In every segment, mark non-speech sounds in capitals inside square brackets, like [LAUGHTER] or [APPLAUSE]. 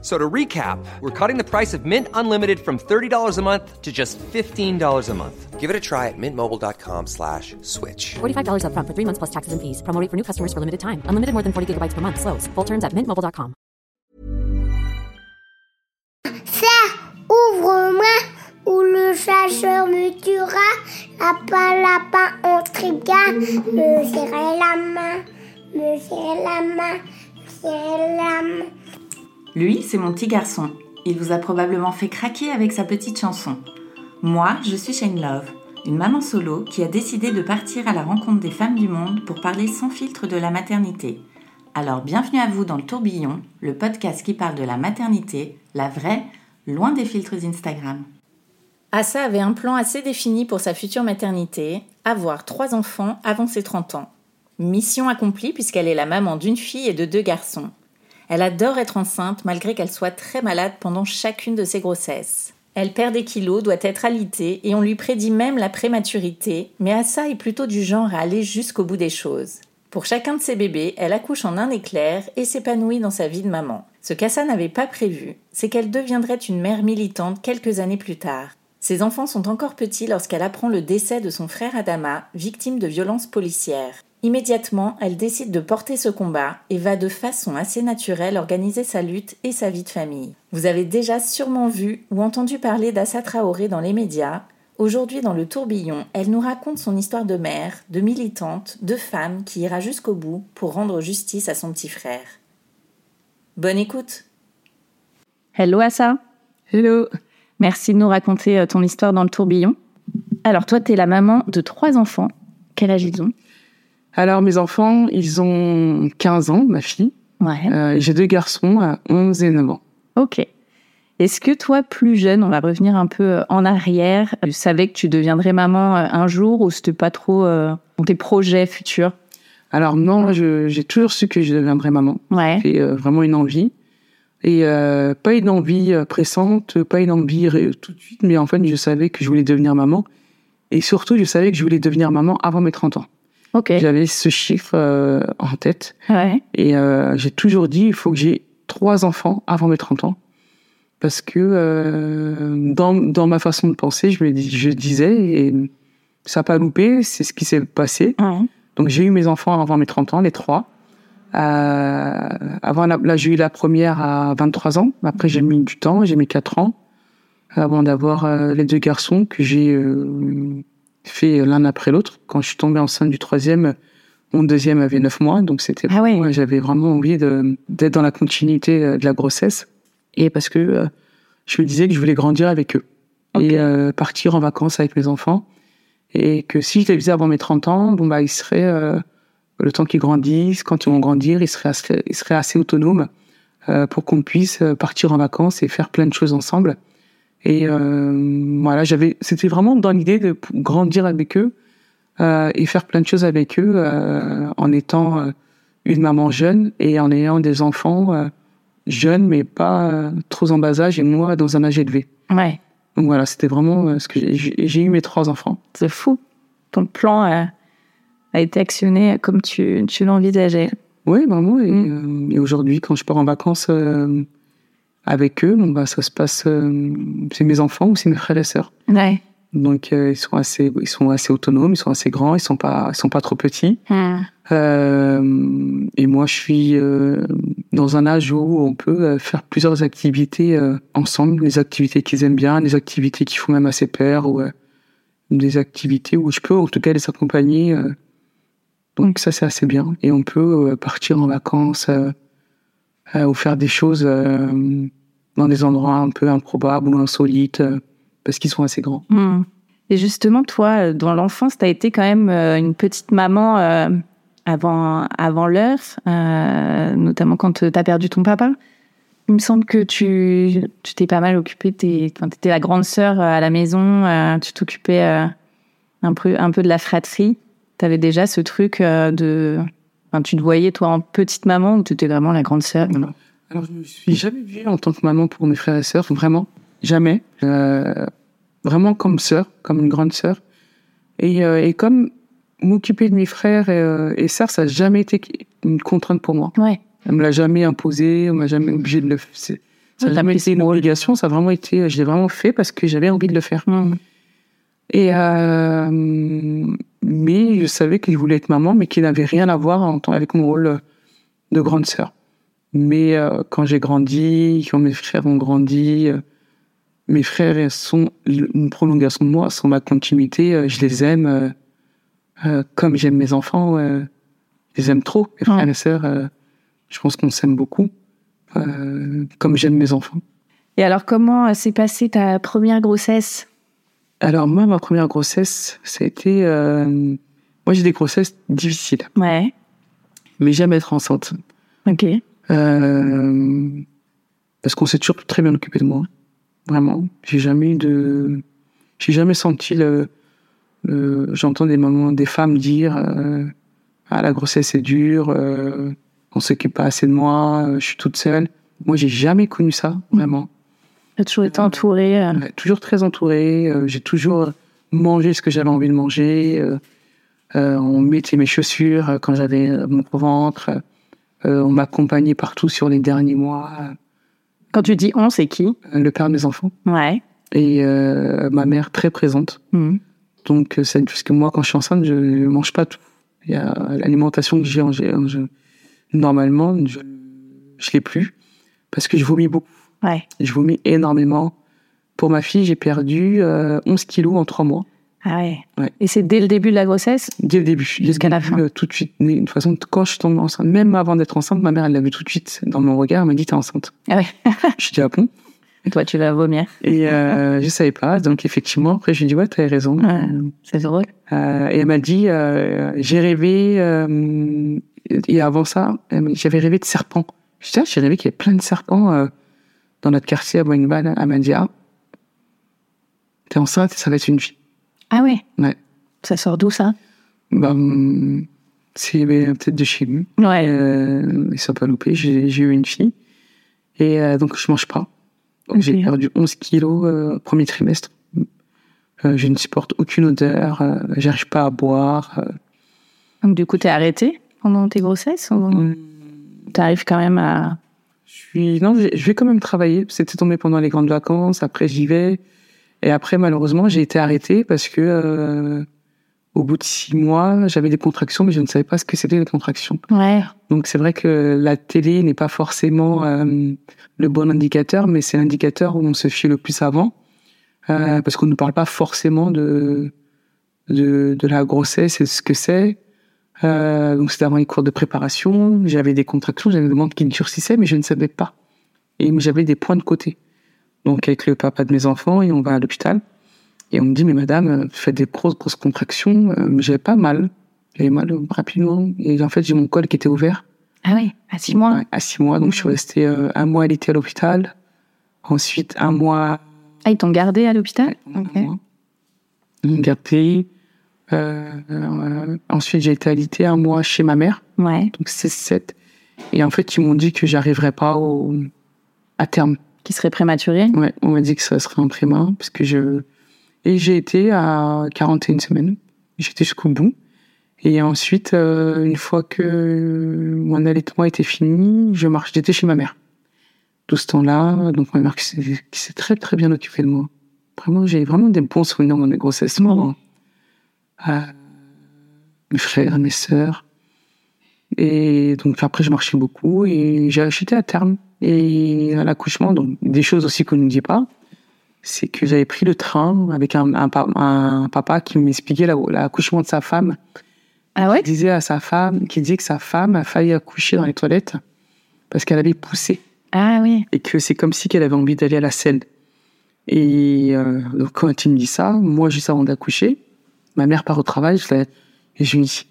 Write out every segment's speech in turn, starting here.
So to recap, we're cutting the price of Mint Unlimited from $30 a month to just $15 a month. Give it a try at mintmobile.com slash switch. $45 upfront for three months plus taxes and fees. Promo rate for new customers for limited time. Unlimited more than 40 gigabytes per month. Slows. Full terms at mintmobile.com. Ça, ouvre-moi, ou le chasseur me tuera. Lapin, lapin, on trigua. Me serrer la main, me serrer la main, me serrer la main. Lui, c'est mon petit garçon. Il vous a probablement fait craquer avec sa petite chanson. Moi, je suis Shane Love, une maman solo qui a décidé de partir à la rencontre des femmes du monde pour parler sans filtre de la maternité. Alors bienvenue à vous dans le tourbillon, le podcast qui parle de la maternité, la vraie, loin des filtres Instagram. Assa avait un plan assez défini pour sa future maternité, avoir trois enfants avant ses 30 ans. Mission accomplie puisqu'elle est la maman d'une fille et de deux garçons. Elle adore être enceinte malgré qu'elle soit très malade pendant chacune de ses grossesses. Elle perd des kilos, doit être alitée et on lui prédit même la prématurité, mais Assa est plutôt du genre à aller jusqu'au bout des choses. Pour chacun de ses bébés, elle accouche en un éclair et s'épanouit dans sa vie de maman. Ce qu'Assa n'avait pas prévu, c'est qu'elle deviendrait une mère militante quelques années plus tard. Ses enfants sont encore petits lorsqu'elle apprend le décès de son frère Adama, victime de violences policières. Immédiatement, elle décide de porter ce combat et va de façon assez naturelle organiser sa lutte et sa vie de famille. Vous avez déjà sûrement vu ou entendu parler d'Assa Traoré dans les médias. Aujourd'hui, dans le tourbillon, elle nous raconte son histoire de mère, de militante, de femme qui ira jusqu'au bout pour rendre justice à son petit frère. Bonne écoute Hello Assa. Hello. Merci de nous raconter euh, ton histoire dans le tourbillon. Alors toi, tu es la maman de trois enfants. Quel âge ils ont? Alors, mes enfants, ils ont 15 ans, ma fille. Ouais. Euh, J'ai deux garçons à 11 et 9 ans. Ok. Est-ce que toi, plus jeune, on va revenir un peu euh, en arrière, tu savais que tu deviendrais maman euh, un jour ou c'était pas trop euh, dans tes projets futurs? Alors, non, j'ai toujours su que je deviendrais maman. Ouais. C'est euh, vraiment une envie. Et euh, pas une envie pressante, pas une envie tout de suite, mais en fait, je savais que je voulais devenir maman. Et surtout, je savais que je voulais devenir maman avant mes 30 ans. Ok. J'avais ce chiffre euh, en tête. Ouais. Et euh, j'ai toujours dit, il faut que j'ai trois enfants avant mes 30 ans. Parce que euh, dans, dans ma façon de penser, je, me dis, je disais, et ça n'a pas loupé, c'est ce qui s'est passé. Ouais. Donc j'ai eu mes enfants avant mes 30 ans, les trois. Euh, avant la- là, j'ai eu la première à 23 ans. Après, j'ai mis du temps, j'ai mis 4 ans avant d'avoir euh, les deux garçons que j'ai euh, fait l'un après l'autre. Quand je suis tombée enceinte du troisième, mon deuxième avait 9 mois, donc c'était Ah ouais. J'avais vraiment envie d'être dans la continuité euh, de la grossesse. Et parce que euh, je me disais que je voulais grandir avec eux. Et euh, partir en vacances avec mes enfants. Et que si je les faisais avant mes 30 ans, bon, bah, ils seraient, euh, le temps qu'ils grandissent, quand ils vont grandir, ils seraient assez, ils seraient assez autonomes pour qu'on puisse partir en vacances et faire plein de choses ensemble. Et euh, voilà, j'avais, c'était vraiment dans l'idée de grandir avec eux euh, et faire plein de choses avec eux euh, en étant euh, une maman jeune et en ayant des enfants euh, jeunes mais pas euh, trop en bas âge et moi dans un âge élevé. Ouais. Donc voilà, c'était vraiment ce que j'ai- eu mes trois enfants. C'est fou. Ton plan euh, a été actionné comme tu, tu l'envisageais. Oui, vraiment. Et, Mm. et aujourd'hui, quand je pars en vacances euh, avec eux, bon, bah, ça se passe. euh, c'est mes enfants ou c'est mes frères et sœurs. Ouais. Donc euh, ils sont assez, ils sont assez autonomes, ils sont assez grands, ils sont pas, ils sont pas trop petits. Hmm. Euh, et moi, je suis euh, dans un âge où on peut faire plusieurs activités ensemble, des activités qu'ils aiment bien, des activités qui font même à ses pairs, ou des activités où je peux en tout cas les accompagner. donc ça, c'est assez bien. Et on peut partir en vacances ou faire des choses euh, dans des endroits un peu improbables ou insolites, euh, parce qu'ils sont assez grands. Hmm. Et justement, toi, euh, dans l'enfance, tu as été quand même euh, une petite maman euh, avant, avant l'heure, euh, notamment quand tu as perdu ton papa. Il me semble que tu t'es pas mal occupée, tu étais la grande sœur euh, à la maison, euh, tu t'occupais euh, un, peu, un peu de la fratrie. Tu avais déjà ce truc euh, de... Enfin, tu te voyais, toi, en petite maman, ou tu étais vraiment la grande sœur? Alors, je me suis jamais vue en tant que maman pour mes frères et sœurs, vraiment, jamais. Euh, vraiment comme sœur, comme une grande sœur. Et, euh, et comme m'occuper de mes frères et, euh, et sœurs, ça n'a jamais été une contrainte pour moi. Ouais. Elle me l'a jamais imposé, on m'a jamais obligé de le faire. Ça n'a jamais été une obligation, ça a vraiment été, je l'ai vraiment fait parce que j'avais envie de le faire. Mm. Et euh, mais je savais qu'il voulait être maman, mais qu'il n'avait rien à voir en avec mon rôle de grande sœur. Mais euh, quand j'ai grandi, quand mes frères ont grandi, euh, mes frères sont une prolongation de moi, sont ma continuité. euh, je les aime comme j'aime mes enfants. euh, je les aime trop, mes frères et sœurs. euh, je pense qu'on s'aime beaucoup, euh, comme j'aime mes enfants. Et alors, comment s'est passée ta première grossesse? Alors moi, ma première grossesse, ça a été... euh, moi, j'ai des grossesses difficiles, Ouais. mais jamais être enceinte. Ok. Euh, parce qu'on s'est toujours très bien occupé de moi. Vraiment. J'ai jamais eu de... J'ai jamais senti le... le- J'entends des mamans, des femmes dire euh, Ah, la grossesse est dure, euh, on s'occupe pas assez de moi, euh, je suis toute seule. Moi, j'ai jamais connu ça, vraiment. Toujours été entourée. euh, Ouais, toujours très entouré. euh, j'ai toujours mangé ce que j'avais envie de manger. euh, euh, on mettait mes chaussures euh, quand j'avais mon ventre. on m'accompagnait partout sur les derniers mois. Quand tu dis on, c'est qui? Le père de mes enfants Ouais. et ma mère très présente. Mm. Donc, c'est parce que moi, quand je suis enceinte, je ne mange pas tout. Il y a l'alimentation que j'ai en- normalement, je je l'ai plus parce que je vomis beaucoup. Ouais. Je vomis énormément. Pour ma fille, j'ai perdu euh, 11 kilos en trois mois. Ah ouais. Ouais. Et c'est dès le début de la grossesse? Dès le début. Jusqu'à la fin. euh, Tout de suite. De toute façon, quand je suis tombée enceinte, même avant d'être enceinte, ma mère, elle l'a vu tout de suite dans mon regard. Elle m'a dit, t'es enceinte. Ah ouais. [LAUGHS] Je dis, ah bon? Et toi, tu vas vomir. Et euh, je savais pas. Donc, effectivement, après, j'ai dit, ouais, t'avais raison. Ouais. C'est drôle. Euh, et elle m'a dit, euh, j'ai rêvé, euh, et avant ça, j'avais rêvé de serpents. Je dis, ah, j'ai rêvé qu'il y avait plein de serpents euh, dans notre quartier à Boigne-Balle. Elle m'a dit, ah, t'es enceinte et ça va être une fille. Ah ouais? Ouais. Ça sort d'où ça? Hum, c'est ben, peut-être de chez lui. Ouais. Euh, ils sont pas loupés. J'ai eu une fille. Et euh, donc, je mange pas. Donc, j'ai perdu 11 kilos euh, premier trimestre. Euh, je ne supporte aucune odeur. Euh, J'arrive pas à boire. Donc du coup, t'es arrêtée pendant tes grossesses ou hum, t'arrives quand même à... Je suis non, je vais quand même travailler. C'était tombé pendant les grandes vacances. Après, j'y vais. Et après, malheureusement, j'ai été arrêtée parce que euh, au bout de six mois, j'avais des contractions, mais je ne savais pas ce que c'était les contractions. Ouais. Donc c'est vrai que la télé n'est pas forcément euh, le bon indicateur, mais c'est l'indicateur où on se fie le plus avant, euh, parce qu'on ne parle pas forcément de, de de la grossesse et ce que c'est. Euh, donc c'était avant les cours de préparation, j'avais des contractions, j'avais des ventre qui durcissait, mais je ne savais pas. Et j'avais des points de côté. Donc avec le papa de mes enfants, et on va à l'hôpital. Et on me dit, mais madame, vous faites des grosses, grosses contractions. Euh, j'avais pas mal. J'avais mal rapidement. Et en fait, j'ai mon col qui était ouvert. Ah oui, à six mois. À six mois. Donc, je suis restée euh, un mois l'été à l'hôpital. Ensuite, un mois. Ah, ils t'ont gardé à l'hôpital un Ok. mois. Une gardée. Euh, euh, ensuite, j'ai été alité un mois chez ma mère. Ouais. Donc, c'est 7. Et en fait, ils m'ont dit que j'arriverais pas au, à terme. Qui serait prématuré Ouais, on m'a dit que ça serait un préma, parce que je... Et j'ai été à 41 semaines. J'étais jusqu'au bout. Et ensuite, euh, une fois que mon allaitement était fini, je marche, j'étais chez ma mère. Tout ce temps-là, donc ma mère qui s'est très très bien occupée de moi. Vraiment, j'ai vraiment des bons souvenirs mes grossesses. Vraiment. Euh, mes frères, mes sœurs. Et donc après, je marchais beaucoup et j'ai acheté à terme. Et à l'accouchement, donc des choses aussi qu'on ne dit pas, c'est que j'avais pris le train avec un, un, pa- un papa qui m'expliquait la- l'accouchement de sa femme. Ah ouais? Il disait à sa femme, qui disait que sa femme a failli accoucher dans les toilettes parce qu'elle avait poussé Ah oui. et que c'est comme si qu'elle avait envie d'aller à la selle. Et euh, donc quand il me dit ça, moi juste avant d'accoucher, ma mère part au travail, je et je lui dis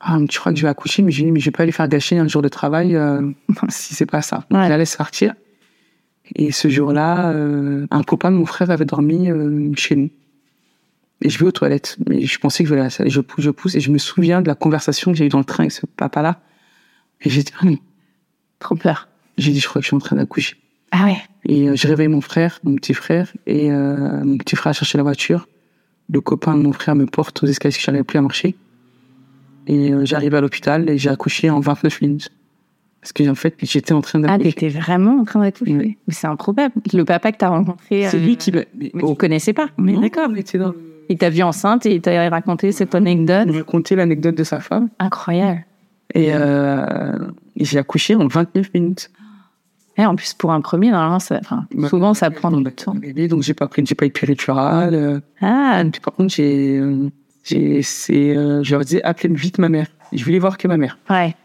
ah mais tu crois que je vais accoucher, mais je lui dis mais je vais pas lui faire gâcher un jour de travail euh, [LAUGHS] si c'est pas ça. Ouais. Je la laisse partir. Et ce jour-là, euh, un copain de mon frère avait dormi euh, chez nous. Et je vais aux toilettes. Mais je pensais que je vais à la salle. Je pousse, je pousse. Et je me souviens de la conversation que j'ai eue dans le train avec ce papa-là. Et j'ai dit, Hum, [LAUGHS] Trop peur. J'ai dit, je crois que je suis en train d'accoucher. Ah ouais. Et euh, je réveille mon frère, mon petit frère, et euh, mon petit frère a cherché la voiture. Le copain de mon frère me porte aux escaliers parce que j'arrivais plus à marcher. Et euh, j'arrive à l'hôpital et j'ai accouché en 29 minutes. Parce que en fait, j'étais en train Ah, d'accoucher. t'étais vraiment en train d'accoucher. Oui. C'est improbable. Le papa que t'as rencontré. C'est euh, lui qui m'a... Mais, Mais oh, tu connaissais pas. Mais d'accord. dans... Il t'a vu enceinte et il t'a raconté cette anecdote. Il m'a raconté l'anecdote de sa femme. Incroyable. Et, euh, et j'ai accouché en 29 minutes. Et en plus, pour un premier, normalement, ça, enfin, souvent, ça prend du temps. Bébé, donc j'ai pas pris, j'ai pas eu de péridurale. euh. Ah, Puis par contre, j'ai, euh, j'ai, c'est, euh, je leur disais, appelez vite ma mère. Je voulais voir que ma mère. ouais.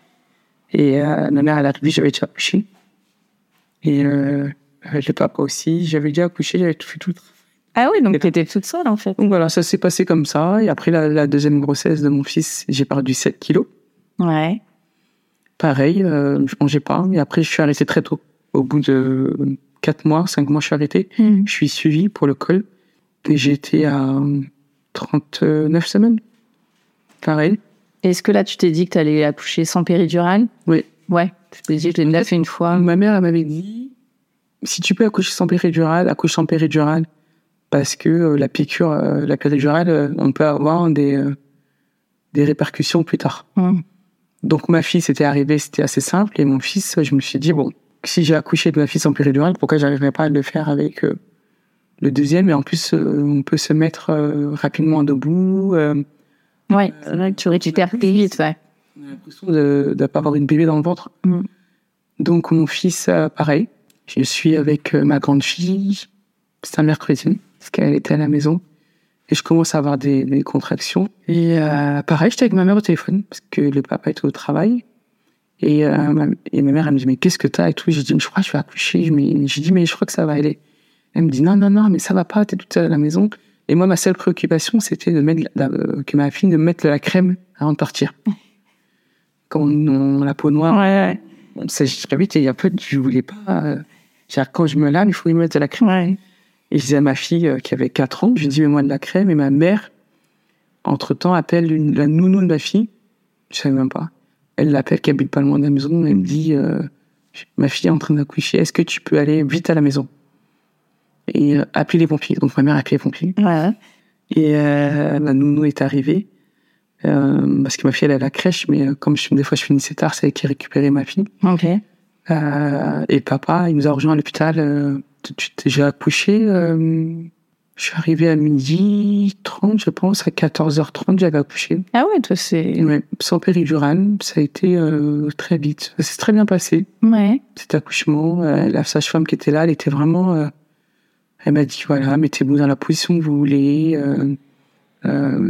Et euh, ma mère, elle a arrivé, j'avais déjà accouché. Et euh, le papa aussi, j'avais déjà accouché, j'avais tout fait tout. Ah oui, donc t'étais toute seule, en fait. Donc voilà, ça s'est passé comme ça. Et après la, la deuxième grossesse de mon fils, j'ai perdu 7 kilos. Ouais. Pareil, euh, je mangeais pas. Et après, je suis arrêté très tôt. Au bout de 4 mois, 5 mois, je suis arrêté. Hmm. Je suis suivi pour le col. Et été à 39 semaines. Pareil. Est-ce que là, tu t'es dit que t'allais accoucher sans péridurale? Oui. Ouais. Tu t'es dit, je l'ai déjà fait une fois. Ma mère, elle m'avait dit, si tu peux accoucher sans péridurale, accouche sans péridurale. Parce que euh, la piqûre, euh, la péridurale, euh, on peut avoir des, des répercussions plus tard. Hmm. Donc ma fille, c'était arrivé, c'était assez simple. Et mon fils, je me suis dit, bon, si j'ai accouché de ma fille sans péridurale, pourquoi j'arriverais pas à le faire avec euh, le deuxième? Et en plus, euh, on peut se mettre euh, rapidement debout. Ouais, c'est vrai que tu récupères plus vite, ouais. on a l'impression de ne pas avoir une bébé dans le ventre. Mm. Donc mon fils, pareil. Je suis avec ma grande fille. C'est un mercredi, parce qu'elle était à la maison. Et je commence à avoir des, des contractions. Et euh, pareil, j'étais avec ma mère au téléphone, parce que le papa était au travail. Et, euh, ma, et ma mère, elle me dit, mais qu'est-ce que t'as et tout? J'ai dit, je crois que je vais accoucher. J'ai dit, mais je crois que ça va aller. Elle me dit, non, non, non, mais ça va pas, t'es toute seule à la maison. Et moi, ma seule préoccupation, c'était de mettre la- euh, que ma fille de mettre de la crème avant de partir. [LAUGHS] Quand on, on a la peau noire, Ouais, on s'agit très vite et il y a peu, je voulais pas. euh, quand je me lave, il faut y mettre de la crème. ouais. Et je disais à ma fille euh, qui avait 4 ans, je lui dis, mets-moi de la crème. Et ma mère, entre-temps, appelle une- la nounou de ma fille. Je savais même pas. Elle l'appelle, qui habite pas loin de la maison. Elle me dit, euh, ma fille est en train d'accoucher. Est-ce que tu peux aller vite à la maison? Et euh, appeler les pompiers Donc ma mère a appelé les pompiers. Ouais. Et euh, la nounou est arrivée. Parce que ma fille, elle est à la crèche, mais comme je, des fois je finissais tard, c'est elle qui récupérait ma fille. Ok. Et papa, il nous a rejoint à l'hôpital. De suite, j'ai accouché. Je suis arrivé à midi 30, je pense. À 14h30, j'avais accouché. Ah ouais, toi, c'est. Ouais, sans péridurale, ça a été euh, très vite. Ça s'est très bien passé, Ouais. cet accouchement. Euh, la sage-femme qui était là, elle était vraiment... euh, elle m'a dit, voilà, mettez-vous dans la position que vous voulez.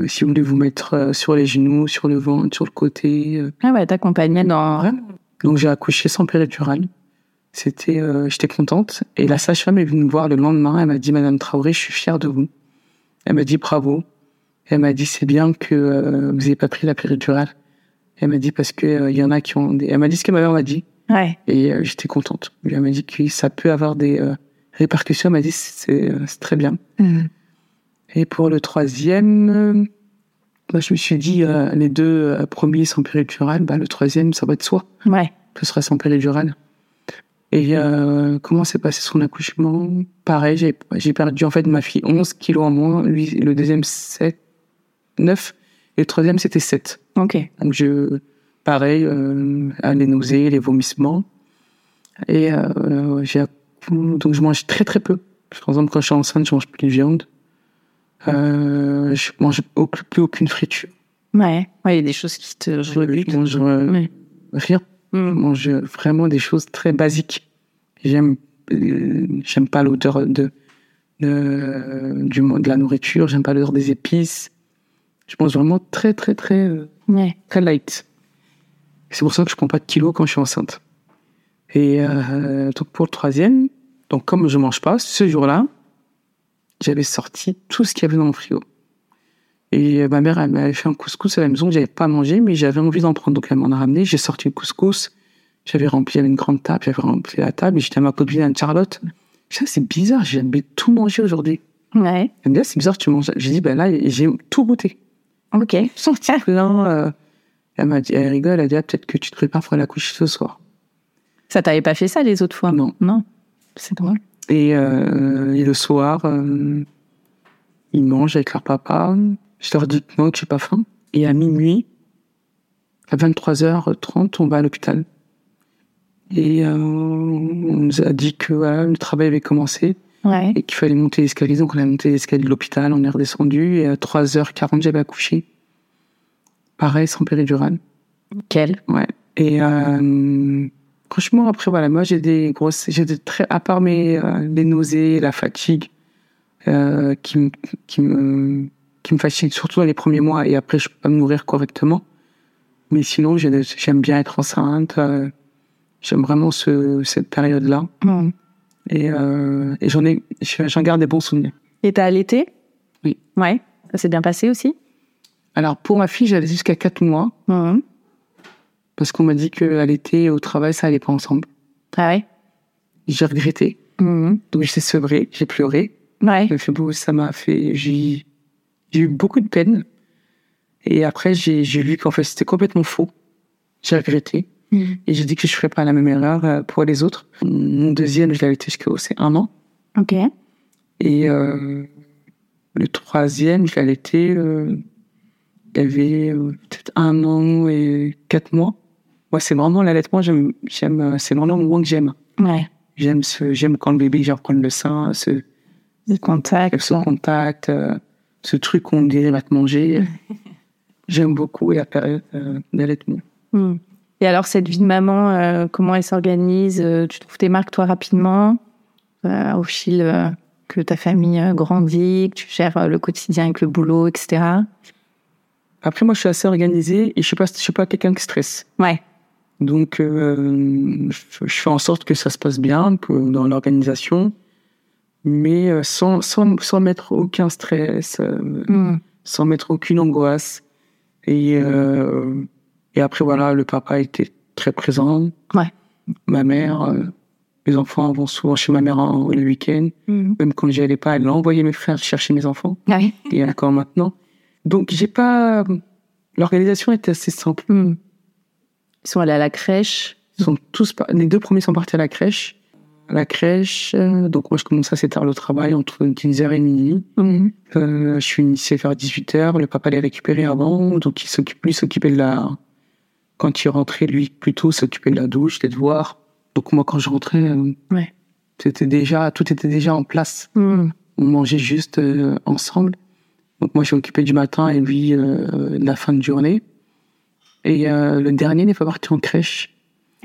si vous voulez vous mettre sur les genoux, sur le ventre, sur le côté. Ah ouais, t'accompagnais dans. Donc j'ai accouché sans péridurale. C'était, euh, j'étais contente. Et la sage-femme est venue me voir le lendemain. Elle m'a dit, Madame Traoré, je suis fière de vous. Elle m'a dit bravo. Elle m'a dit c'est bien que euh, vous n'ayez pas pris la péridurale. Elle m'a dit parce que euh, y en a qui ont. Des... Elle m'a dit ce que ma mère m'a dit Ouais. et euh, j'étais contente. Elle m'a dit que ça peut avoir des euh, répercussions. Elle m'a dit c'est très bien. Et pour le troisième, bah, je me suis dit les deux premiers sans péridurale, bah, le troisième ça va être soi Ouais. ce sera sans péridurale. Et euh, comment s'est passé son accouchement? Pareil, j'ai j'ai perdu en fait ma fille 11 kilos en moins, lui le deuxième 7, 9, et le troisième c'était 7. Ok. Donc je, pareil, euh, les nausées, les vomissements. Et euh, j'ai donc je mange très très peu. Par exemple, quand je suis enceinte, je mange plus de viande. Euh, je mange au- plus aucune friture. Ouais. Ouais, il y a des choses qui te. Je mange euh, Ouais. rien. Je Mm. mange vraiment des choses très basiques. J'aime, euh, j'aime pas l'odeur de, de, du, de la nourriture, j'aime pas l'odeur des épices. Je mange vraiment très, très, très, euh, Ouais. très light. C'est pour ça que je prends pas de kilos quand je suis enceinte. Et euh, donc pour le troisième, donc comme je mange pas, ce jour-là, j'avais sorti tout ce qu'il y avait dans mon frigo. Et euh, ma mère, elle m'avait fait un couscous à la maison que j'avais pas mangé, mais j'avais envie d'en prendre. Donc elle m'en a ramené. J'ai sorti le couscous. J'avais rempli, une grande table, j'avais rempli la table et j'étais à ma copine Anne-Charlotte. Ah, c'est bizarre, j'ai tout mangé aujourd'hui. Ouais. Elle me dit, Ah, c'est bizarre, tu manges. J'ai dit, ben là, j'ai tout goûté. Ok. [LAUGHS] Plein, euh, Elle m'a dit, elle rigole, elle a dit, ah, peut-être que tu te prépares pour la couche ce soir. Ça t'avait pas fait ça les autres fois? Non. Non. C'est drôle. Et, euh, et le soir, euh, ils mangent avec leur papa. Je leur dis non, que j'ai pas faim. Et à minuit, à 23h30, on va à l'hôpital. Et euh, on nous a dit que voilà, le travail avait commencé Ouais. et qu'il fallait monter l'escalier. Donc on a monté l'escalier de l'hôpital, on est redescendu et à 3h40, j'avais accouché. Pareil, sans péridurale. Quel? Ouais. Et euh, franchement, après, voilà, moi, j'ai des grosses, j'ai des très, à part mes, euh, les nausées, la fatigue, qui, qui me, qui me fatigue surtout dans les premiers mois et après, je peux pas me nourrir correctement. Mais sinon, j'aime bien être enceinte, euh, j'aime vraiment ce, cette période-là. Et, euh, et j'en ai, j'en garde des bons souvenirs. Et t'as allaité? Oui. Ouais. Ça s'est bien passé aussi? Alors, pour ma fille, j'allais jusqu'à 4 mois, parce qu'on m'a dit l'été et au travail, ça allait pas ensemble. Ah ouais? J'ai regretté. Mhm. Donc, j'ai sevré, j'ai pleuré. Ouais. Beau, ça m'a fait, j'ai, j'ai eu beaucoup de peine. Et après, j'ai, lu qu'en fait, c'était complètement faux. J'ai regretté. Mhm. Et j'ai dit que je ferais pas la même erreur euh, pour les autres. Mon deuxième, je l'avais été jusqu'au, c'est un an. Ok. Et, euh, le troisième, je l'ai été, euh, il y avait euh, peut-être un an et quatre mois. Moi, c'est vraiment l'allaitement, j'aime, j'aime, c'est vraiment le moment que j'aime. Ouais. J'aime ce, j'aime quand le bébé, genre, prendre le sein, ce, Le contact. ce contact, euh, ce truc qu'on dirait va te manger. [LAUGHS] J'aime beaucoup la période euh, d'allaitement. Hmm. Et alors, cette vie de maman, euh, comment elle s'organise? Euh, Tu trouves tes marques, toi, rapidement? Euh, au fil que ta famille grandit, que tu gères le quotidien avec le boulot, etc. Après, moi, je suis assez organisée et je suis pas, je suis pas quelqu'un qui stresse. Ouais. Donc, je, je fais en sorte que ça se passe bien dans l'organisation, mais euh, sans, sans, sans mettre aucun stress, euh, Hmm. sans mettre aucune angoisse. Et, euh, et après, voilà, le papa était très présent. Ouais. Ma mère, euh, les enfants vont souvent chez ma mère en- le week-end. Hmm. Même quand j'y allais pas, elle envoyait mes frères chercher mes enfants. Ah oui. Et encore maintenant. Donc, j'ai pas. L'organisation était assez simple. Hmm. Ils sont allés à la crèche. Ils sont tous. Les deux premiers sont partis à la crèche. À la crèche. donc, moi, je commence assez tard le travail, entre 15h et minuit. Mhm. Euh, je finissais vers 18h. Le papa les récupérait avant. Donc, il s'occupe, lui, s'occupait de la. Quand il rentrait, lui, plutôt, s'occupait de la douche, des devoirs. Donc, moi, quand je rentrais, euh, Ouais. c'était déjà, tout était déjà en place. Hmm. On mangeait juste euh, ensemble. Donc moi, je suis occupé du matin et lui euh, de la fin de journée. Et euh, le dernier n'est pas parti en crèche.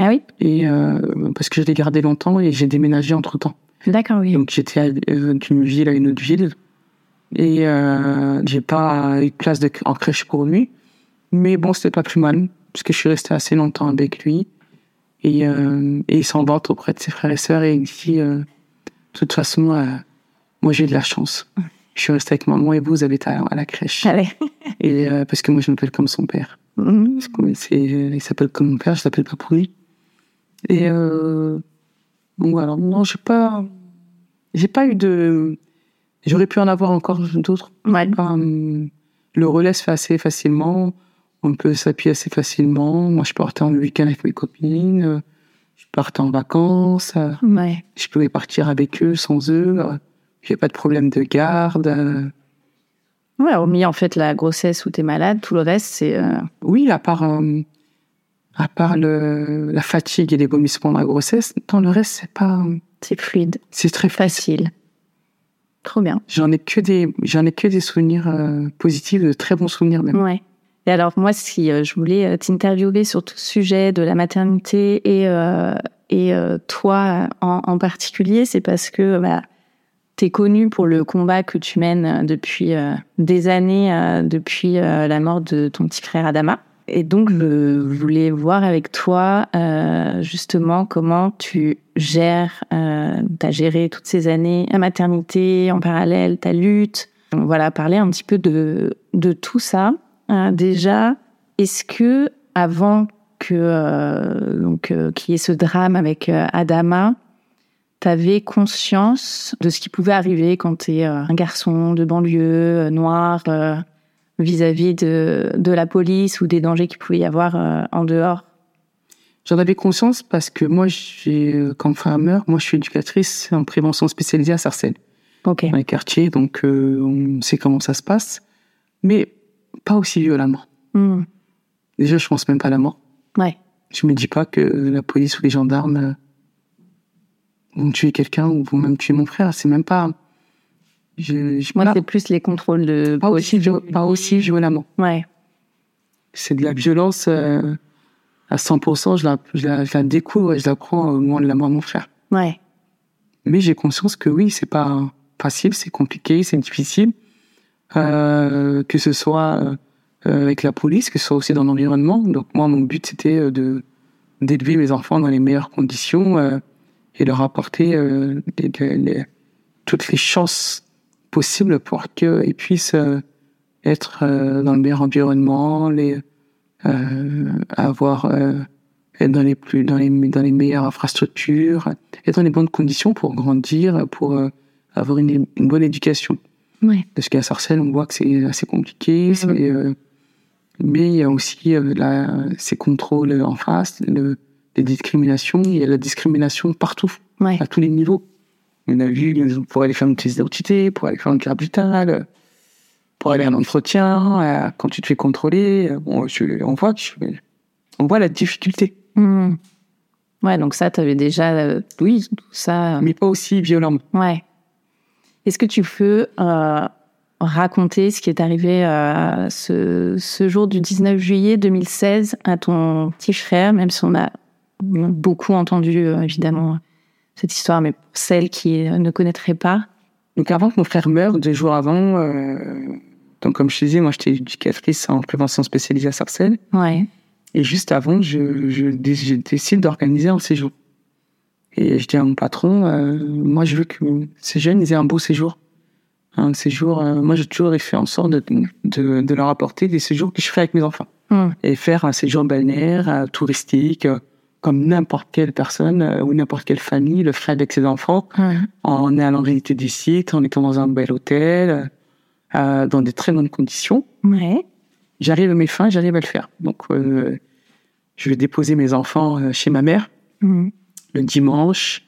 Ah oui Et euh, parce que je l'ai gardé longtemps et j'ai déménagé entre temps. D'accord, oui. Donc j'étais euh, d'une ville à une autre ville et euh, j'ai pas eu de place de, en crèche pour lui. Mais bon, c'était pas plus mal parce que je suis resté assez longtemps avec lui et, euh, et il s'en vante auprès de ses frères et sœurs et il dit euh, de toute façon, euh, moi j'ai de la chance. Je suis resté avec maman et vous, vous avez à, à la crèche. Allez. Et euh, parce que moi je m'appelle comme son père. Hmm. [LAUGHS] C'est, il s'appelle comme mon père, je s'appelle pas pour lui. Et euh, donc voilà, non, j'ai pas, j'ai pas eu de, j'aurais pu en avoir encore d'autres. Ouais. Hum, le relais se fait assez facilement, on peut s'appuyer assez facilement. Moi, je partais en week-end avec mes copines, euh, je partais en vacances, euh, Ouais. je pouvais partir avec eux sans eux. euh, J'ai pas de problème de garde. euh. Ouais, hormis en fait la grossesse où t'es malade, tout le reste, c'est. euh, Oui, à part, euh, à part le, la fatigue et les vomissements de la grossesse, dans le reste, c'est pas, c'est fluide, c'est très facile. facile. Trop bien. J'en ai que des, j'en ai que des souvenirs euh, positifs, de très bons souvenirs même. Ouais. Et alors moi, si euh, je voulais euh, t'interviewer sur tout ce sujet de la maternité et euh, et toi en, en particulier, c'est parce que bah, t'es connu pour le combat que tu mènes depuis des années, depuis la mort de ton petit frère Adama. Et donc, je voulais voir avec toi euh, justement comment tu gères, euh, t'as géré toutes ces années la maternité en parallèle, ta lutte. Voilà, parler un petit peu de de tout ça. Euh, déjà, est-ce que avant que euh, donc euh, qu'il y ait ce drame avec euh, Adama, t'avais conscience de ce qui pouvait arriver quand t'es euh, un garçon de banlieue noir vis-à-vis de de la police ou des dangers qu'il pouvait y avoir euh, en dehors? J'en avais conscience parce que moi, comme femme moi, je suis éducatrice en prévention spécialisée à Sarcelles, dans les quartiers, donc euh, on sait comment ça se passe, mais pas aussi violemment. Hmm. Déjà, je pense même pas à la mort. Ouais. Je me dis pas que la police ou les gendarmes euh, vont tuer quelqu'un ou vont même tuer mon frère. C'est même pas. Je, je- Moi, c'est plus les contrôles de. pas aussi, pas aussi violemment. Ouais. C'est de la violence euh, à 100%. Je la, je, la, je la découvre et je la prends au moment de la mort de mon frère. Ouais. Mais j'ai conscience que oui, c'est pas facile, c'est compliqué, c'est difficile. Euh, que ce soit euh, avec la police, que ce soit aussi dans l'environnement. Donc moi, mon but, c'était euh, de d'élever mes enfants dans les meilleures conditions euh, et leur apporter euh, les- les- toutes les chances possibles pour qu'ils puissent euh, être euh, dans le meilleur environnement, les, euh, avoir euh, être dans les plus dans les dans les meilleures infrastructures, être dans les bonnes conditions pour grandir, pour avoir une, une bonne éducation. Ouais. Parce qu'à Sarcelles, on voit que c'est assez compliqué, c'est, euh, mais il y a aussi euh, la, ces contrôles en face, le, les discriminations. Il y a la discrimination partout, Ouais. à tous les niveaux. On a vu pour aller faire une test d'identité, pour aller faire une carte vitale, pour aller à un entretien, euh, quand tu te fais contrôler, euh, bon, on voit on voit la difficulté, Hmm. Ouais, donc ça, tu avais déjà. euh, oui, tout ça. mais pas aussi violemment. Ouais. Est-ce que tu peux euh, raconter ce qui est arrivé ce, ce jour du 19 juillet 2016 à ton petit frère, même si on a beaucoup entendu évidemment cette histoire, mais pour celles qui ne connaîtraient pas. Donc avant que mon frère meure, deux jours avant, euh, donc comme je te disais, moi j'étais éducatrice en prévention spécialisée à Sarcelles. Ouais. Et juste avant, je, je, dé- je décide d'organiser un séjour. Et je dis à mon patron, euh, moi je veux que ces jeunes ils aient un beau séjour. Un séjour, euh, moi j'ai toujours fait en sorte de, de, de leur apporter des séjours que je ferais avec mes enfants. Hmm. Et faire un séjour balnéaire, touristique, comme n'importe quelle personne euh, ou n'importe quelle famille le ferait avec ses enfants Ouais. en allant visiter des sites, en étant dans un bel hôtel, euh, dans des très bonnes conditions. Ouais. J'arrive à mes fins, j'arrive à le faire. Donc, euh, je vais déposer mes enfants chez ma mère Hmm. le dimanche.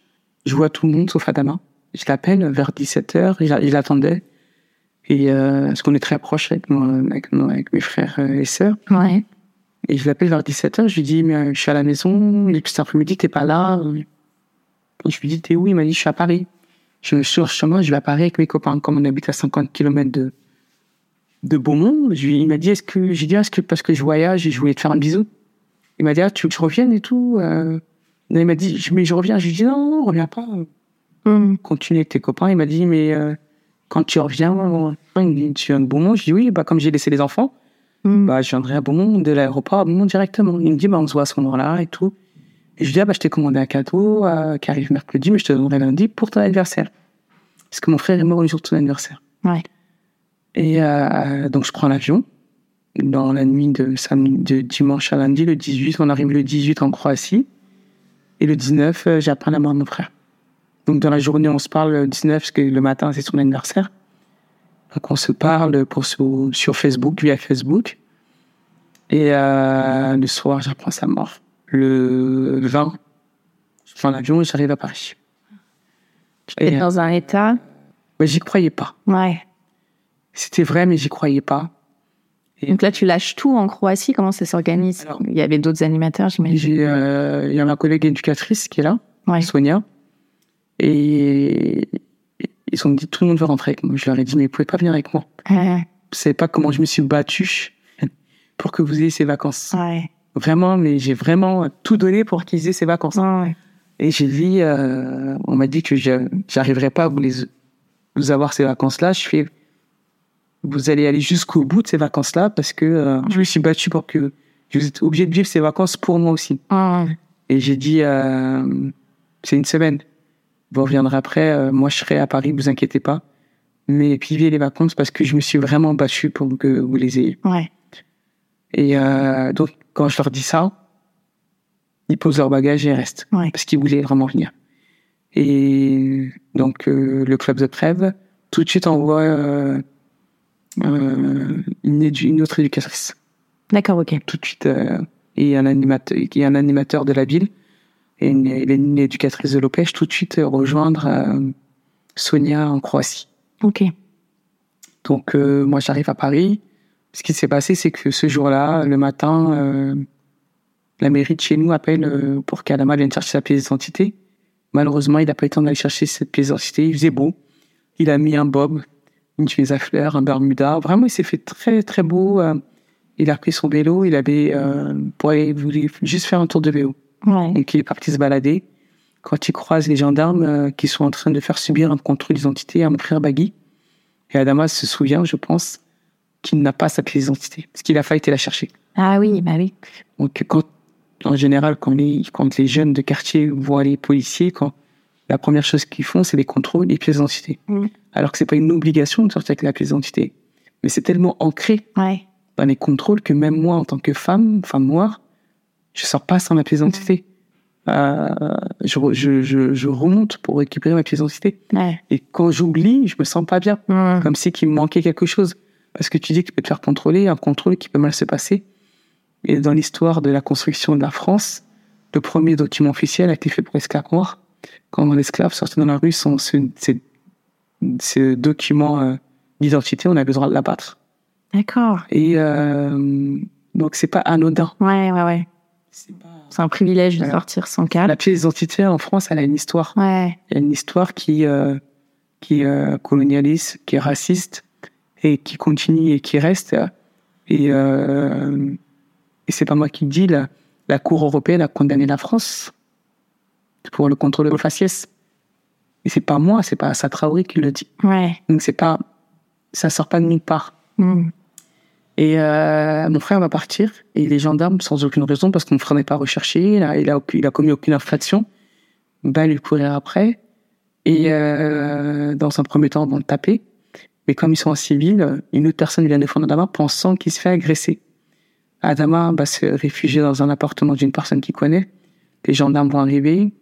Je vois tout le monde sauf Adama. Je l'appelle vers 17h, il, il attendait. Et parce qu'on est très proches avec, avec, mes frères et sœurs. Ouais. Et je l'appelle vers 17h, je lui dis, mais euh, je suis à la maison, et puis cet après-midi, t'es pas là. Et je lui dis, t'es où? Il m'a dit, je suis à Paris. Je suis sur le chemin, je vais à Paris avec mes copains, comme on habite à 50 km de, de Beaumont. Je lui, il m'a dit, est-ce que, j'ai dit, est-ce que parce que je voyage et je voulais te faire un bisou? Il m'a dit, ah, tu veux que je revienne et tout euh... Il m'a dit, mais je reviens. Je lui dis, non, non, reviens pas. Hmm. Continue avec tes copains. Il m'a dit, mais euh, quand tu reviens, me tu viens de Beaumont Je dis, oui, bah, comme j'ai laissé les enfants, Hmm. bah, je viendrai à Beaumont, de l'aéroport à Beaumont directement. Il me dit, bah, on se voit à ce moment-là et tout. Et je lui dis, ah, bah, je t'ai commandé un cadeau euh, qui arrive mercredi, mais je te donnerai lundi pour ton anniversaire. Parce que mon frère est mort le jour de ton anniversaire. Ouais. Et euh, donc, je prends l'avion. Dans la nuit de, samedi, de dimanche à lundi, le 18, on arrive le 18 en Croatie. Et le 19, euh, j'apprends la mort de mon frère. Donc, dans la journée, on se parle le 19, parce que le matin, c'est son anniversaire. Donc, on se parle pour, sur, sur Facebook, via Facebook. Et euh, le soir, j'apprends sa mort. Le 20, je prends l'avion et j'arrive à Paris. Et, euh, dans un état? mais j'y croyais pas. Ouais. C'était vrai, mais j'y croyais pas. Donc là, tu lâches tout en Croatie? Comment ça s'organise? Il y avait d'autres animateurs, j'imagine. Euh, il y a ma collègue éducatrice qui est là, Ouais. Sonia. Et ils ont dit tout le monde veut rentrer avec moi. Je leur ai dit, mais vous pouvez pas venir avec moi. Vous savez pas comment je me suis battu pour que vous ayez ces vacances. ouais. Vraiment, mais j'ai vraiment tout donné pour qu'ils aient ces vacances. Ouais. Et j'ai dit, euh, on m'a dit que je- j'arriverais pas à vous les, vous avoir ces vacances-là. Je fais, vous allez aller jusqu'au bout de ces vacances-là parce que euh, je me suis battu pour que vous êtes obligé de vivre ces vacances pour moi aussi. Ouais. Et j'ai dit, euh, c'est une semaine. Vous reviendrez après. euh, moi, je serai à Paris, vous inquiétez pas. Mais vivez les vacances parce que je me suis vraiment battu pour que vous les ayez. Ouais. Et euh, donc, quand je leur dis ça, ils posent leur bagage et ils restent. Ouais. Parce qu'ils voulaient vraiment venir. Et donc, euh, le club de Trèves, tout de suite, envoie euh, une, autre éducatrice. D'accord, ok. Tout de suite, et un animateur, est un animateur de la ville et une, une éducatrice de l'OPEJ tout de suite rejoindre euh, Sonia en Croatie. Ok. Donc euh, moi j'arrive à Paris. Ce qui s'est passé, c'est que ce jour-là, le matin, euh, la mairie de chez nous appelle euh, pour qu'Adama vienne chercher sa pièce d'identité. Malheureusement, il n'a pas eu le temps d'aller chercher cette pièce d'identité. Il faisait beau. Il a mis un bob, une chemise à fleurs, un bermuda. Vraiment, il s'est fait très très beau. euh, il a pris son vélo. Il avait euh, pour aller il voulait juste faire un tour de vélo. Ouais. Donc il est parti se balader. Quand il croise les gendarmes euh, qui sont en train de faire subir un contrôle d'identité à mon frère Bagui, et Adama se souvient, je pense, qu'il n'a pas sa pièce d'identité, parce qu'il a failli la chercher. Ah oui, bah oui. Donc quand, en général, quand les, quand les jeunes de quartier voient les policiers, quand la première chose qu'ils font, c'est les contrôles des pièces d'identité. Mm. Alors que c'est pas une obligation de sortir avec la pièce d'identité. Mais c'est tellement ancré Ouais. dans les contrôles que même moi, en tant que femme, femme noire, je sors pas sans ma pièce d'identité. Euh, je, je, je, je remonte pour récupérer ma pièce d'identité. Ouais. Et quand j'oublie, je me sens pas bien. Mm. Comme si qu'il me manquait quelque chose. Parce que tu dis que tu peux te faire contrôler, un contrôle qui peut mal se passer. Et dans l'histoire de la construction de la France, le premier document officiel a été fait pour l'esclave noir. Quand l'esclave sortait dans la rue sans ce document euh, d'identité, on avait le droit de l'abattre. D'accord. Et euh, donc c'est pas anodin. Ouais, ouais, ouais. C'est un privilège de sortir sans La cadre. pièce d'identité en France, elle a une histoire. Ouais. Il y a une histoire qui, euh, qui est euh, colonialiste, qui est raciste, et qui continue et qui reste. Et, euh, et c'est pas moi qui le dis, la, la Cour européenne a condamné la France pour le contrôle de faciès. Et c'est pas moi, c'est pas Assa Traoré qui le dit. Ouais. Donc c'est pas, ça sort pas de nulle part. Mm. Et euh, mon frère va partir et les gendarmes, sans aucune raison, parce mon frère n'est pas recherché, il a, il a, il a commis aucune infraction, va lui courir après. Et euh, dans un premier temps, vont le taper. Mais comme ils sont en civil, une autre personne vient défendre Adama pensant qu'il se fait agresser. Adama va se réfugier dans un appartement d'une personne qu'il connaît. Les gendarmes vont arriver.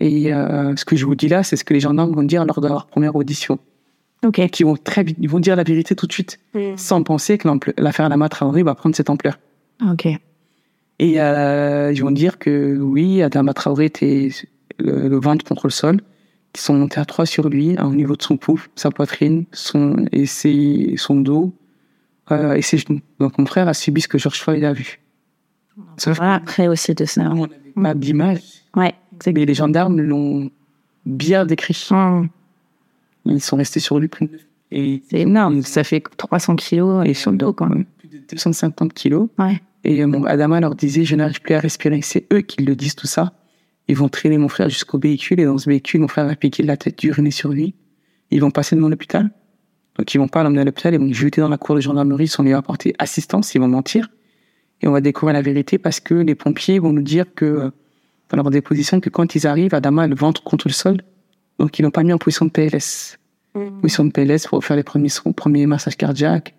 Et euh, ce que je vous dis là, c'est ce que les gendarmes vont dire lors de leur première audition. Ok. Qui vont très vite, ils vont dire la vérité tout de suite sans penser que l'affaire Adama Traoré va prendre cette ampleur. Ok. Et euh, ils vont dire que oui, Adama Traoré était le, le ventre contre le sol, qu'ils sont montés à trois sur lui, au niveau de son pouls, sa poitrine, son et ses, son dos euh, et ses genoux. Donc mon frère a subi ce que George Floyd a vu. Voilà, après aussi de ça. qu'on avait pas d'image, Ouais. C'est mais les gendarmes l'ont bien décrit. Mm. Ils sont restés sur lui plus de et C'est énorme. Ça fait 300 kilos et sur le dos, quand même. plus de 250 kilos. Ouais. Et euh, mon Adama leur disait, je n'arrive plus à respirer. C'est eux qui le disent tout ça. Ils vont traîner mon frère jusqu'au véhicule et dans ce véhicule, mon frère va piquer de la tête, uriner sur lui. Ils vont passer devant l'hôpital. Donc ils vont pas l'emmener à l'hôpital, ils vont le jeter dans la cour de gendarmerie sans lui apporter assistance, ils vont mentir. Et on va découvrir la vérité parce que les pompiers vont nous dire que, euh, dans leur déposition, que quand ils arrivent, Adama a le ventre contre le sol. Donc ils l'ont pas mis en position de PLS. Position de PLS pour faire les premiers, premiers massages cardiaques.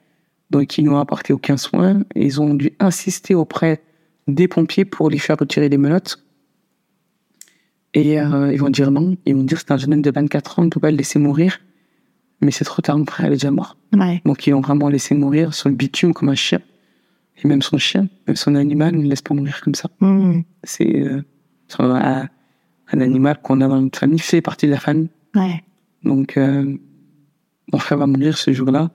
Donc ils n'ont apporté aucun soin. Et ils ont dû insister auprès des pompiers pour lui faire retirer les menottes. Et euh, ils vont dire non. Ils vont dire c'est un jeune homme de 24 ans, on ne peut pas le laisser mourir. Mais c'est trop tard, mon frère il est déjà mort. Ouais. Donc ils l'ont vraiment laissé mourir sur le bitume comme un chien. Et même son chien, même son animal, ne le laisse pas mourir comme ça. Mm. C'est euh, c'est un, animal qu'on a dans notre famille, fait partie de la famille. Ouais. Donc, euh, mon frère va mourir ce jour-là.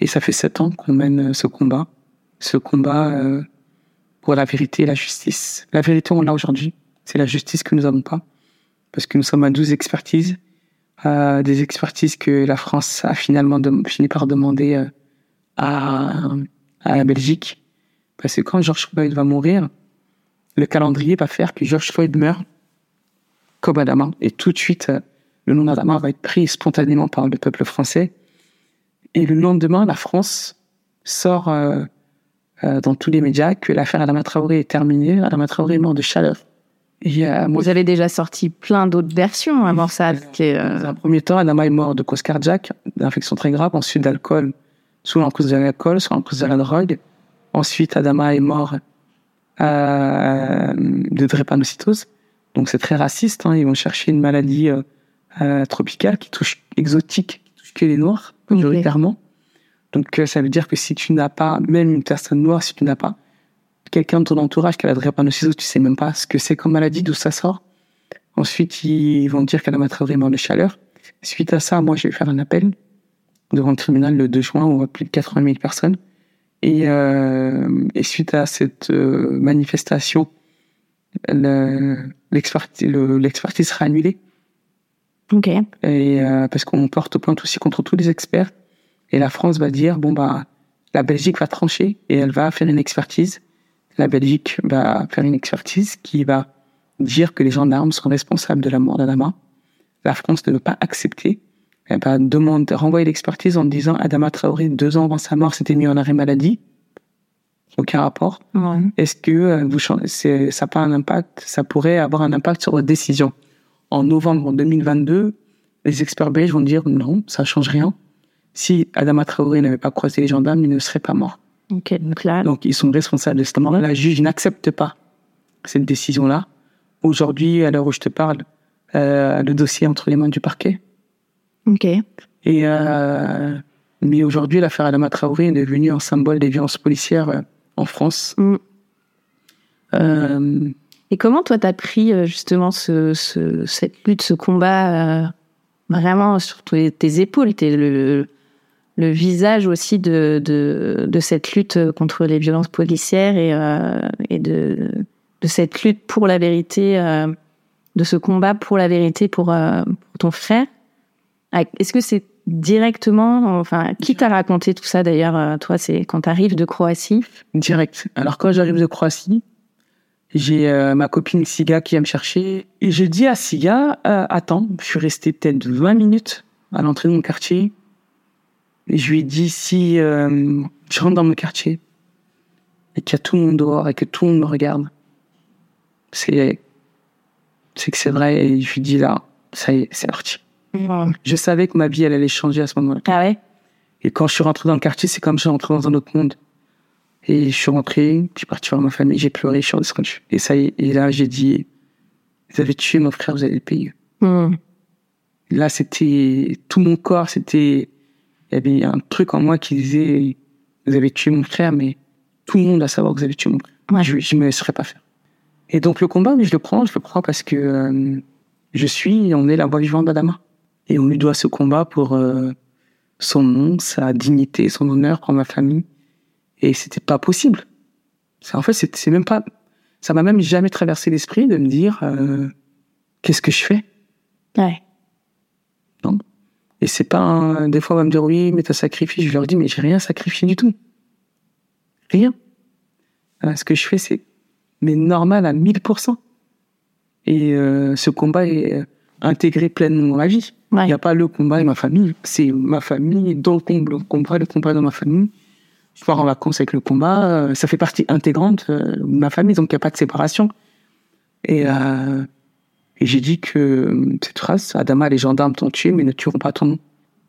Et ça fait sept ans qu'on mène euh, ce combat. Ce combat euh, pour la vérité et la justice. La vérité, on l'a aujourd'hui. C'est la justice que nous n'avons pas. Parce que nous sommes à 12 expertises. Euh, des expertises que la France a finalement fini par demander euh, à, à la Belgique. Parce que quand George Floyd va mourir, le calendrier va faire que George Floyd meurt comme Adama. Et tout de suite, euh, le nom d'Adama va être pris spontanément par le peuple français. Et le lendemain, la France sort euh, euh, dans tous les médias que l'affaire Adama Traoré est terminée. Adama Traoré est mort de chaleur. Et euh, Vous avez déjà sorti plein d'autres versions avant ça. C'était, dans euh, un premier temps, Adama est mort de cause cardiaque, d'infection très grave, ensuite d'alcool, sous l'emprise de l'alcool, sous l'emprise de la drogue. Ensuite, Adama est mort euh, de drépanocytose. Donc c'est très raciste. hein. Ils vont chercher une maladie euh, euh, tropicale qui touche exotique, qui touche que les noirs majoritairement. Donc euh, ça veut dire que si tu n'as pas, même une personne noire, si tu n'as pas quelqu'un de ton entourage qui a la drépanocytose, tu sais même pas ce que c'est comme maladie, d'où ça sort. Ensuite, ils vont dire qu'elle a est mort de chaleur. Suite à ça, moi, je vais faire un appel devant le tribunal le 2 juin, où on voit plus de 80 000 personnes. Et, euh, et suite à cette euh, manifestation, l'expertise sera annulée. Ok. Et euh, parce qu'on porte plainte aussi contre tous les experts. Et la France va dire bon bah la Belgique va trancher et elle va faire une expertise. La Belgique va faire une expertise qui va dire que les gendarmes sont responsables de la mort d'Adama. La France ne veut pas accepter. Elle va demander, renvoyer l'expertise en disant Adama Traoré, deux ans avant sa mort, s'était mis en arrêt maladie. Aucun rapport. Est-ce que euh, vous, ça pas un impact, ça pourrait avoir un impact sur votre décision? En novembre 2022, les experts belges vont dire non, ça change rien. Si Adama Traoré n'avait pas croisé les gendarmes, il ne serait pas mort. Donc là. Donc ils sont responsables de cette mort-là. La juge n'accepte pas cette décision-là. Aujourd'hui, à l'heure où je te parle, euh, le dossier est entre les mains du parquet. Ok. Et euh, mais aujourd'hui, l'affaire Adama Traoré est devenue un symbole des violences policières en France. Mm. Euh, Et comment toi t'as pris euh, justement ce, ce, cette lutte, ce combat euh, vraiment sur tes, tes épaules, t'es le, le visage aussi de, de, de cette lutte contre les violences policières et, euh, et de, de cette lutte pour la vérité, de ce combat pour la vérité pour, pour ton frère? Est-ce que c'est directement, enfin, qui t'a raconté tout ça d'ailleurs euh, Toi, c'est quand t'arrives de Croatie. direct. Alors quand j'arrive de Croatie, j'ai euh, ma copine Siga qui vient me chercher et je dis à Siga euh, attends, je suis resté peut-être 20 minutes à l'entrée de mon quartier. Et je lui ai dit si euh, je rentre dans mon quartier et qu'il y a tout le monde dehors et que tout le monde me regarde, c'est c'est que c'est vrai et je lui dis là, ça y est, c'est parti. Je savais que ma vie elle allait changer à ce moment-là. Ah ouais? Et quand je suis rentré dans le quartier, c'est comme si je rentrais dans un autre monde. Et je suis rentré, je suis parti voir ma famille, j'ai pleuré, je suis redescendu. Et ça y est, et là j'ai dit, vous avez tué mon frère, vous allez le payer. Hmm. Là c'était tout mon corps, c'était, il y avait un truc en moi qui disait, vous avez tué mon frère, mais tout le monde doit savoir que vous avez tué mon frère. Ouais. Je, je me laisserai pas faire. Et donc le combat, mais je le prends, je le prends parce que euh, je suis, on est la voix vivante d'Adama. Et on lui doit ce combat pour euh, son nom, sa dignité, son honneur pour ma famille. Et c'était pas possible. C'est en fait, c'est même pas, ça m'a même jamais traversé l'esprit de me dire euh, qu'est-ce que je fais? Ouais. Et c'est pas un- des fois on va me dire oui, mais t'as sacrifié. Je leur dis mais j'ai rien sacrifié du tout. Rien. Euh, ce que je fais c'est mais normal à 1000%. Et euh, ce combat est intégré pleinement dans ma vie. Il Ouais. n'y a pas le combat et ma famille. C'est ma famille dans le combat, le combat, le combat dans ma famille. Je pars en vacances avec le combat. euh, Ça fait partie intégrante euh, de ma famille, donc il n'y a pas de séparation. Et, euh, et j'ai dit que cette phrase, Adama, les gendarmes t'ont tué, mais ne tueront pas ton nom.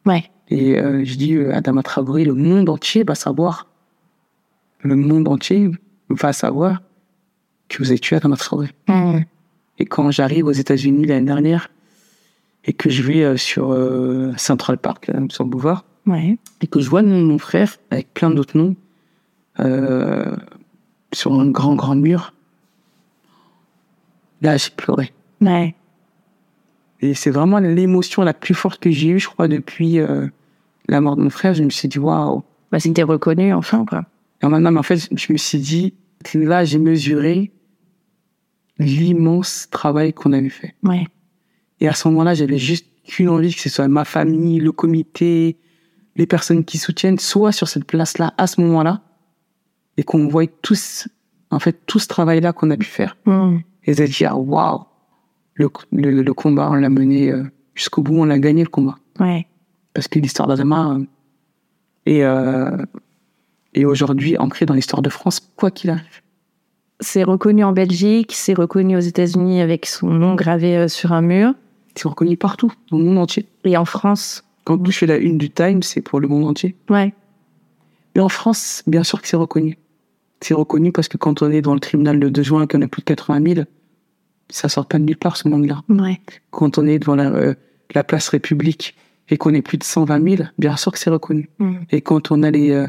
Ouais. Et j'ai dit, Adama Traoré, le monde entier va savoir. Le monde entier va savoir que vous avez tué Adama Traoré. Et quand j'arrive aux États-Unis l'année dernière et que je vais euh, sur euh, Central Park, là, sur le boulevard, Ouais. et que je vois mon, frère avec plein d'autres noms euh, sur un grand, grand mur, là, j'ai pleuré. Ouais. Et c'est vraiment l'émotion la plus forte que j'ai eue, je crois, depuis euh, la mort de mon frère. Je me suis dit, waouh. Bah, c'était reconnu, enfin, quoi. Et maintenant, en fait, je me suis dit, là, j'ai mesuré l'immense travail qu'on avait fait. Ouais. Et à ce moment-là, j'avais juste qu'une envie, que ce soit ma famille, le comité, les personnes qui soutiennent, soit sur cette place-là, à ce moment-là, et qu'on voit tous, en fait, tout ce travail-là qu'on a pu faire. Hmm. Et de dire, waouh, le, le, le combat, on l'a mené euh, jusqu'au bout, on l'a gagné le combat. Ouais. Parce que l'histoire d'Adama euh, est, euh, est aujourd'hui ancrée dans l'histoire de France, quoi qu'il arrive. C'est reconnu en Belgique, c'est reconnu aux États-Unis avec son nom gravé euh, sur un mur. C'est reconnu partout, dans le monde entier. Et en France. Quand je fais la une du Time, c'est pour le monde entier. Ouais. Mais en France, bien sûr que c'est reconnu. C'est reconnu parce que quand on est dans le tribunal le 2 juin, qu'on a plus de 80 000, ça sort pas de nulle part ce monde-là. Ouais. Quand on est devant la, euh, la place République et qu'on est plus de 120 000, bien sûr que c'est reconnu. Hmm. Et quand on a les, euh,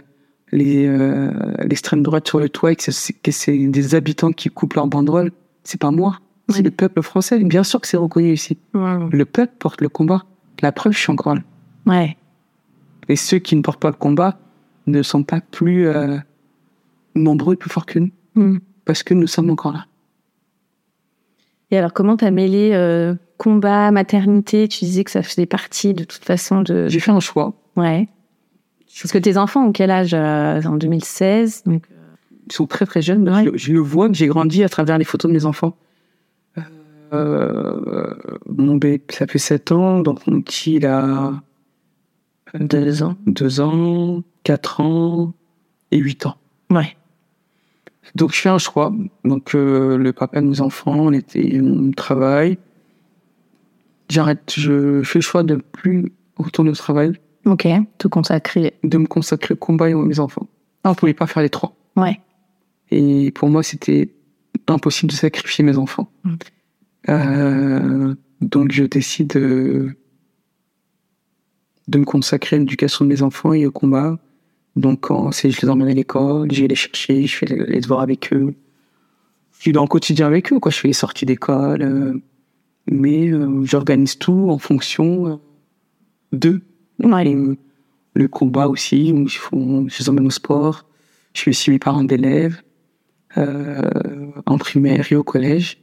les euh, l'extrême droite sur le toit et que c'est que c'est des habitants qui coupent leur banderole, c'est pas moi, c'est le peuple français. Bien sûr que c'est reconnu ici. Le peuple porte le combat. La preuve, je suis encore là. Ouais. Et ceux qui ne portent pas le combat ne sont pas plus euh, nombreux et plus forts que nous, Mm. parce que nous sommes encore là. Et alors, comment t'as mêlé euh, combat, maternité? Tu disais que ça faisait partie de toute façon de. J'ai fait un choix. Ouais. Parce que tes enfants ont quel âge euh, En 2016. Donc... Ils sont très très jeunes. Ouais. Je, je le vois que j'ai grandi à travers les photos de mes enfants. Euh, mon bébé, ça fait 7 ans, donc mon petit, il a Deux ans. 2 ans, 4 ans et 8 ans. Ouais. Donc je fais un choix. Donc euh, le papa de mes enfants, on était, on travaille. J'arrête, je fais le choix de plus retourner au travail, Ok. Tout consacré. de me consacrer au combat et à mes enfants. On ne pouvait pas faire les trois. Ouais. Et pour moi, c'était impossible de sacrifier mes enfants. Euh, donc, je décide de, de me consacrer à l'éducation de mes enfants et au combat. Donc, quand c'est, je les emmène à l'école, je vais les chercher, je fais les, devoirs avec eux. Je suis dans le quotidien avec eux, quoi. Je fais les sorties d'école. euh, mais euh, j'organise tout en fonction euh, d'eux. Ouais. Euh, le combat aussi, où il faut- je les emmène au sport. Je suis suivi parents d'élèves euh, en primaire et au collège.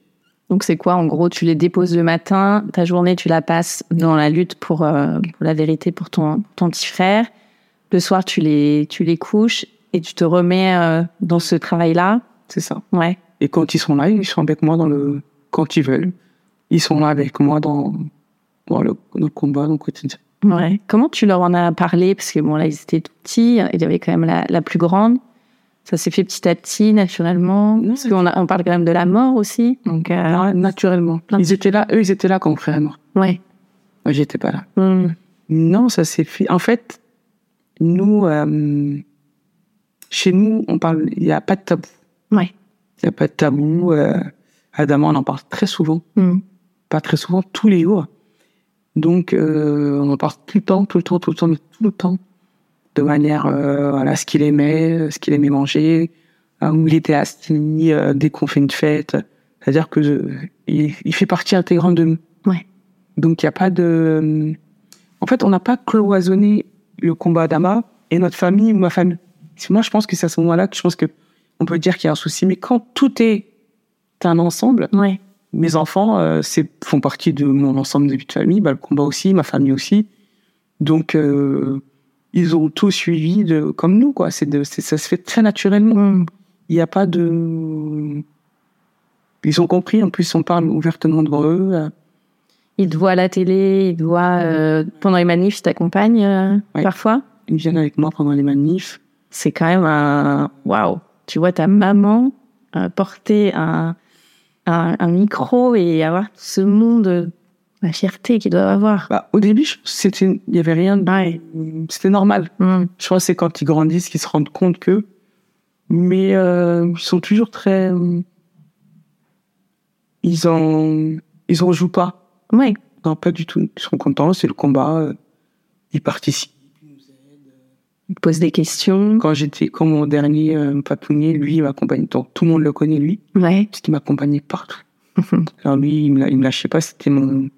Donc, c'est quoi En gros, tu les déposes le matin, ta journée, tu la passes dans la lutte pour, euh, pour la vérité pour ton, ton petit frère. Le soir, tu les, tu les couches et tu te remets euh, dans ce travail-là. C'est ça. Ouais. Et quand ils sont là, ils sont avec moi dans le quand ils veulent. Ils sont là avec moi dans, dans, le, dans le combat, dans le quotidien. Ouais. Comment tu leur en as parlé? Parce que bon, là, ils étaient tout petits. Il y avait quand même la, la plus grande. Ça s'est fait petit à petit, naturellement. Parce qu'on on parle quand même de la mort aussi. Donc, euh, Ouais, naturellement. De- Ils étaient là, eux, ils étaient là quand mon frère est mort. ouais. Moi, j'étais pas là. Mm. Non, ça s'est fait. En fait, nous, euh, chez nous, on parle, il n'y a pas de tabou. Ouais. Il n'y a pas de tabou. Euh, Adama, on en parle très souvent. Mm. Pas très souvent, tous les jours. Donc, euh, on en parle tout le temps, tout le temps, tout le temps, mais tout le temps. De manière, euh, voilà, ce qu'il aimait, ce qu'il aimait manger, hein, où il était assis euh, dès qu'on fait une fête. C'est-à-dire que euh, il, il fait partie intégrante de nous. Ouais. Donc, il n'y a pas de. En fait, on n'a pas cloisonné le combat d'Ama et notre famille ou ma famille. Moi, je pense que c'est à ce moment-là que je pense que on peut dire qu'il y a un souci. Mais quand tout est un ensemble, Ouais. mes enfants euh, c'est, font partie de mon ensemble de vie de famille, bah, le combat aussi, ma famille aussi. Donc, euh, ils ont tout suivi de, comme nous, quoi. C'est de, ça se fait très naturellement. Il n'y a pas de. Ils ont compris, en plus, on parle ouvertement devant eux. Ils te voient à la télé, ils te voient euh, pendant les manifs, ils t'accompagnent euh, Ouais. parfois? Ils viennent avec moi pendant les manifs. C'est quand même un waouh. Tu vois ta maman euh, porter un, un, un micro et avoir ce monde, de- la fierté qu'ils doivent avoir. Bah, au début, c'était, il y avait rien de, Ouais. c'était normal. Mm. Je crois que c'est quand ils grandissent qu'ils se rendent compte que. Mais euh, ils sont toujours très. euh, Ils en, ils en jouent pas. Ouais. Non, pas du tout. Ils sont contents, c'est le combat. euh, Ils participent. Ils posent des questions. Quand j'étais, quand mon dernier euh, papounet, lui, il m'accompagnait. Donc tout le monde le connaît, lui, Ouais. parce qu'il m'accompagnait partout. [LAUGHS] Alors lui, il me, il me lâchait pas. C'était mon,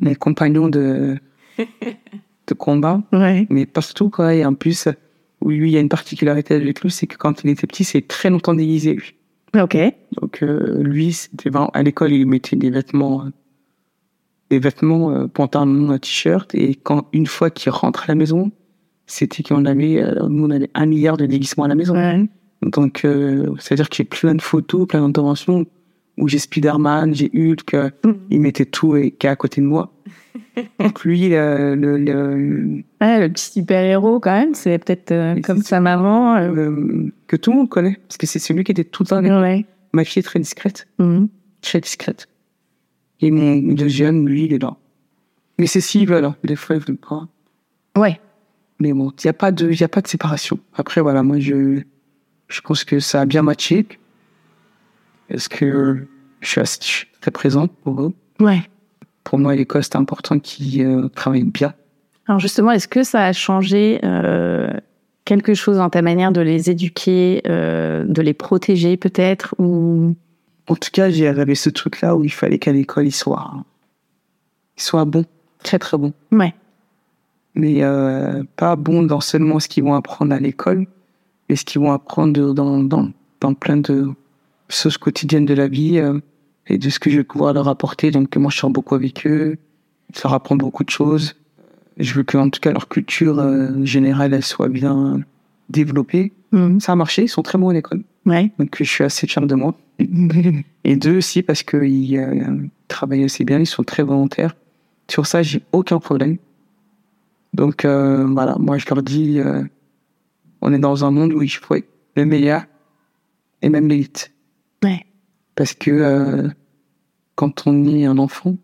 mon compagnon de, de combat. [LAUGHS] Ouais. mais partout quoi et en plus oui lui il y a une particularité avec lui c'est que quand il était petit c'est très longtemps déguisé lui Ok. donc euh, lui c'était vraiment à l'école il mettait des vêtements euh, des vêtements euh, pantalon un t-shirt et quand une fois qu'il rentre à la maison c'était qu'on avait euh, nous on avait un milliard de déguisements à la maison Ouais. donc euh, c'est à dire que j'ai plein de photos plein d'interventions où j'ai Spider-Man j'ai Hulk euh, il mettait tout et qui est à côté de moi [LAUGHS] donc lui le, le, le- Ouais, le petit super-héros, quand même, c'est peut-être euh, comme sa maman. euh, euh, que tout le monde connaît, parce que c'est celui qui était tout le temps avec. Ouais. Ma fille est très discrète, Mhm. très discrète. Et mon deuxième, lui, il est là. Mais c'est s'il veut, là. Des fois, il veut pas. Ouais. Mais bon, il n'y a, pas de- y a pas de séparation. Après, voilà, moi, je, je pense que ça a bien matché. Parce que je suis, très présente pour eux. Ouais. Pour moi, l'école, c'est important qu'ils euh, travaillent bien. Alors justement, est-ce que ça a changé euh, quelque chose dans ta manière de les éduquer, euh, de les protéger peut-être ou? En tout cas, j'ai j'avais ce truc-là où il fallait qu'à l'école, ils soient, ils soient bons, très très bons. Ouais. Mais pas bons dans seulement ce qu'ils vont apprendre à l'école, mais ce qu'ils vont apprendre dans, dans, dans plein de choses quotidiennes de la vie euh, et de ce que je vais pouvoir leur apporter. Donc moi, je sors beaucoup avec eux, je leur apprends beaucoup de choses. Je veux que, en tout cas, leur culture euh, générale, elle soit bien développée. Mhm. Ça a marché, ils sont très bons à l'école. Ouais. Donc je suis assez fier de moi. [LAUGHS] Et deux aussi parce qu'ils euh, travaillent assez bien, ils sont très volontaires. Sur ça, j'ai aucun problème. Donc euh, voilà, moi je leur dis, euh, on est dans un monde où il faut être le meilleur et même l'élite. Ouais. Parce que euh, quand on est un enfant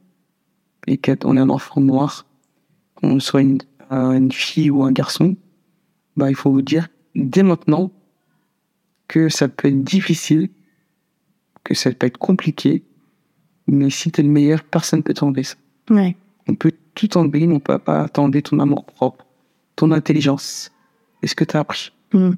et qu'on est un enfant noir, qu'on soit une, euh, une fille ou un garçon, bah il faut vous dire dès maintenant que ça peut être difficile, que ça peut être compliqué, mais si t'es le meilleur, personne ne peut t'enlever ça. Ouais. On peut tout enlever, mais on peut pas t'enlever ton amour propre, ton intelligence, et ce que t'as appris? Mhm.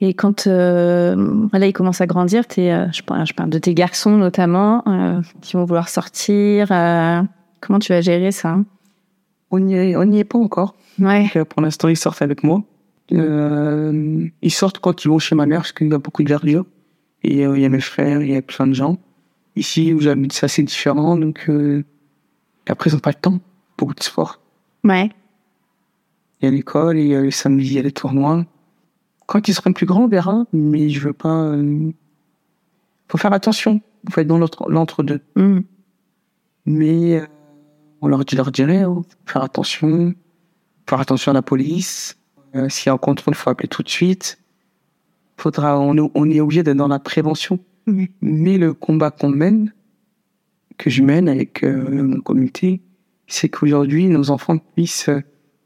Et quand euh, là, ils commencent à grandir, t'es, euh, je, parle, je parle de tes garçons notamment, euh, qui vont vouloir sortir. euh, comment tu vas gérer ça? On n'y est, est pas encore. Ouais. Donc, euh, pour l'instant, ils sortent avec moi. Euh, ils sortent quand ils vont chez ma mère, parce qu'il y a beaucoup de verdure. Et il y a mes frères, il y a plein de gens. Ici, où j'habite, c'est assez différent. Donc, euh, après, ils n'ont pas le temps. Beaucoup de sport. Ouais. Il y a l'école, il y a les samedis, il y a les tournois. Quand ils seront plus grands, on verra. Mais je veux pas... euh, faut faire attention. Faut être dans l'entre-deux. Mhm. Mais euh, on leur, leur dirait, oh, faire attention, faire attention à la police. Euh, S'il y a un contrôle, il faut appeler tout de suite. Faudra, on, est- on est obligé d'être dans la prévention. Mhm. Mais le combat qu'on mène, que je mène avec euh, mon comité, c'est qu'aujourd'hui, nos enfants puissent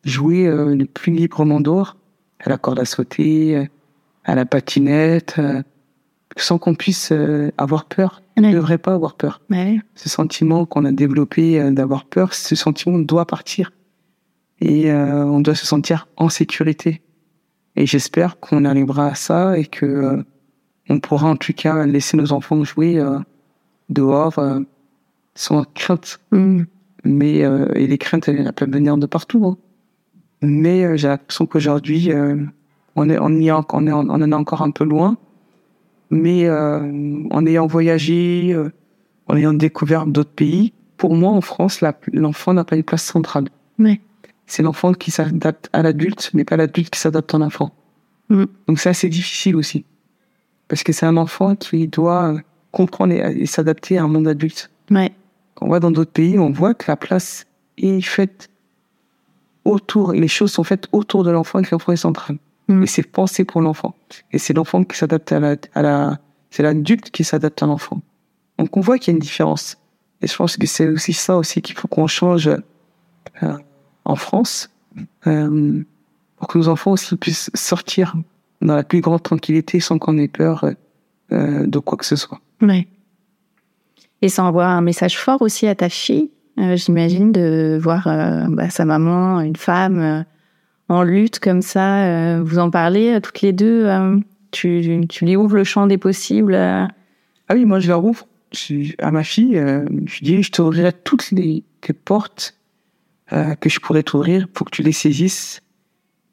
jouer euh, le plus librement dehors, à la corde à sauter, à la patinette, euh, sans qu'on puisse euh, avoir peur. On ne devrait pas avoir peur Ouais. ce sentiment qu'on a développé euh, d'avoir peur, ce sentiment doit partir. Et euh, on doit se sentir en sécurité. Et j'espère qu'on arrivera à ça et que euh, on pourra en tout cas laisser nos enfants jouer euh, dehors sans crainte. Mhm. Mais et les craintes, elles, elles peuvent venir de partout. hein. Mais euh, j'ai l'impression qu'aujourd'hui, euh, on est on y est en- on est on en est encore un peu loin. Mais euh, en ayant voyagé, euh, en ayant découvert d'autres pays, pour moi, en France, l'enfant n'a pas une place centrale. Ouais. C'est l'enfant qui s'adapte à l'adulte, mais pas l'adulte qui s'adapte à l'enfant. Mhm. Donc c'est assez difficile aussi. Parce que c'est un enfant qui doit comprendre et, et s'adapter à un monde adulte. Ouais. Quand on va dans d'autres pays, on voit que la place est faite autour, les choses sont faites autour de l'enfant et que l'enfant est central. Mhm. Et c'est pensé pour l'enfant. Et c'est l'enfant qui s'adapte à la, à la, c'est l'adulte qui s'adapte à l'enfant. Donc on voit qu'il y a une différence. Et je pense que c'est aussi ça aussi qu'il faut qu'on change euh, en France, euh, pour que nos enfants aussi puissent sortir dans la plus grande tranquillité sans qu'on ait peur euh, euh, de quoi que ce soit. Ouais. Et ça envoie un message fort aussi à ta fille, euh, j'imagine, de voir euh, bah, sa maman, une femme, euh, en lutte comme ça. vous en parlez toutes les deux. tu, tu lui ouvres le champ des possibles. Ah oui, moi je leur ouvre je- à ma fille, je dis je t'ouvrirai toutes les, les portes que je pourrais t'ouvrir pour que tu les saisisses,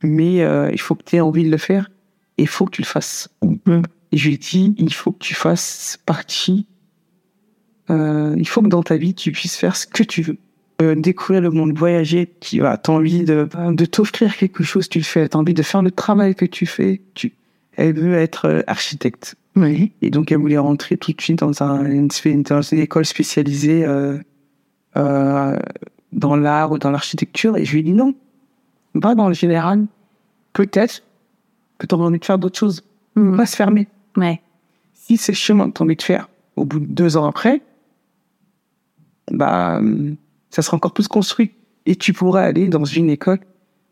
mais il faut que tu aies envie de le faire et il faut que tu le fasses. Mhm. Et je lui dis il faut que tu fasses partie, euh, il faut que dans ta vie tu puisses faire ce que tu veux. Euh, découvrir le monde, voyager, tu as envie de, de t'offrir quelque chose, tu le fais, tu as envie de faire le travail que tu fais, tu, elle veut être euh, architecte. Oui. Et donc, elle voulait rentrer tout de suite dans, un, une, dans une école spécialisée euh, euh, dans l'art ou dans l'architecture. Et je lui ai dit non, va dans le général. Peut-être que tu auras envie de faire d'autres choses. Mhm. Pas se fermer. Ouais. Si c'est le chemin que tu as envie de faire au bout de deux ans après, bah, hum, ça sera encore plus construit. Et tu pourras aller dans une école.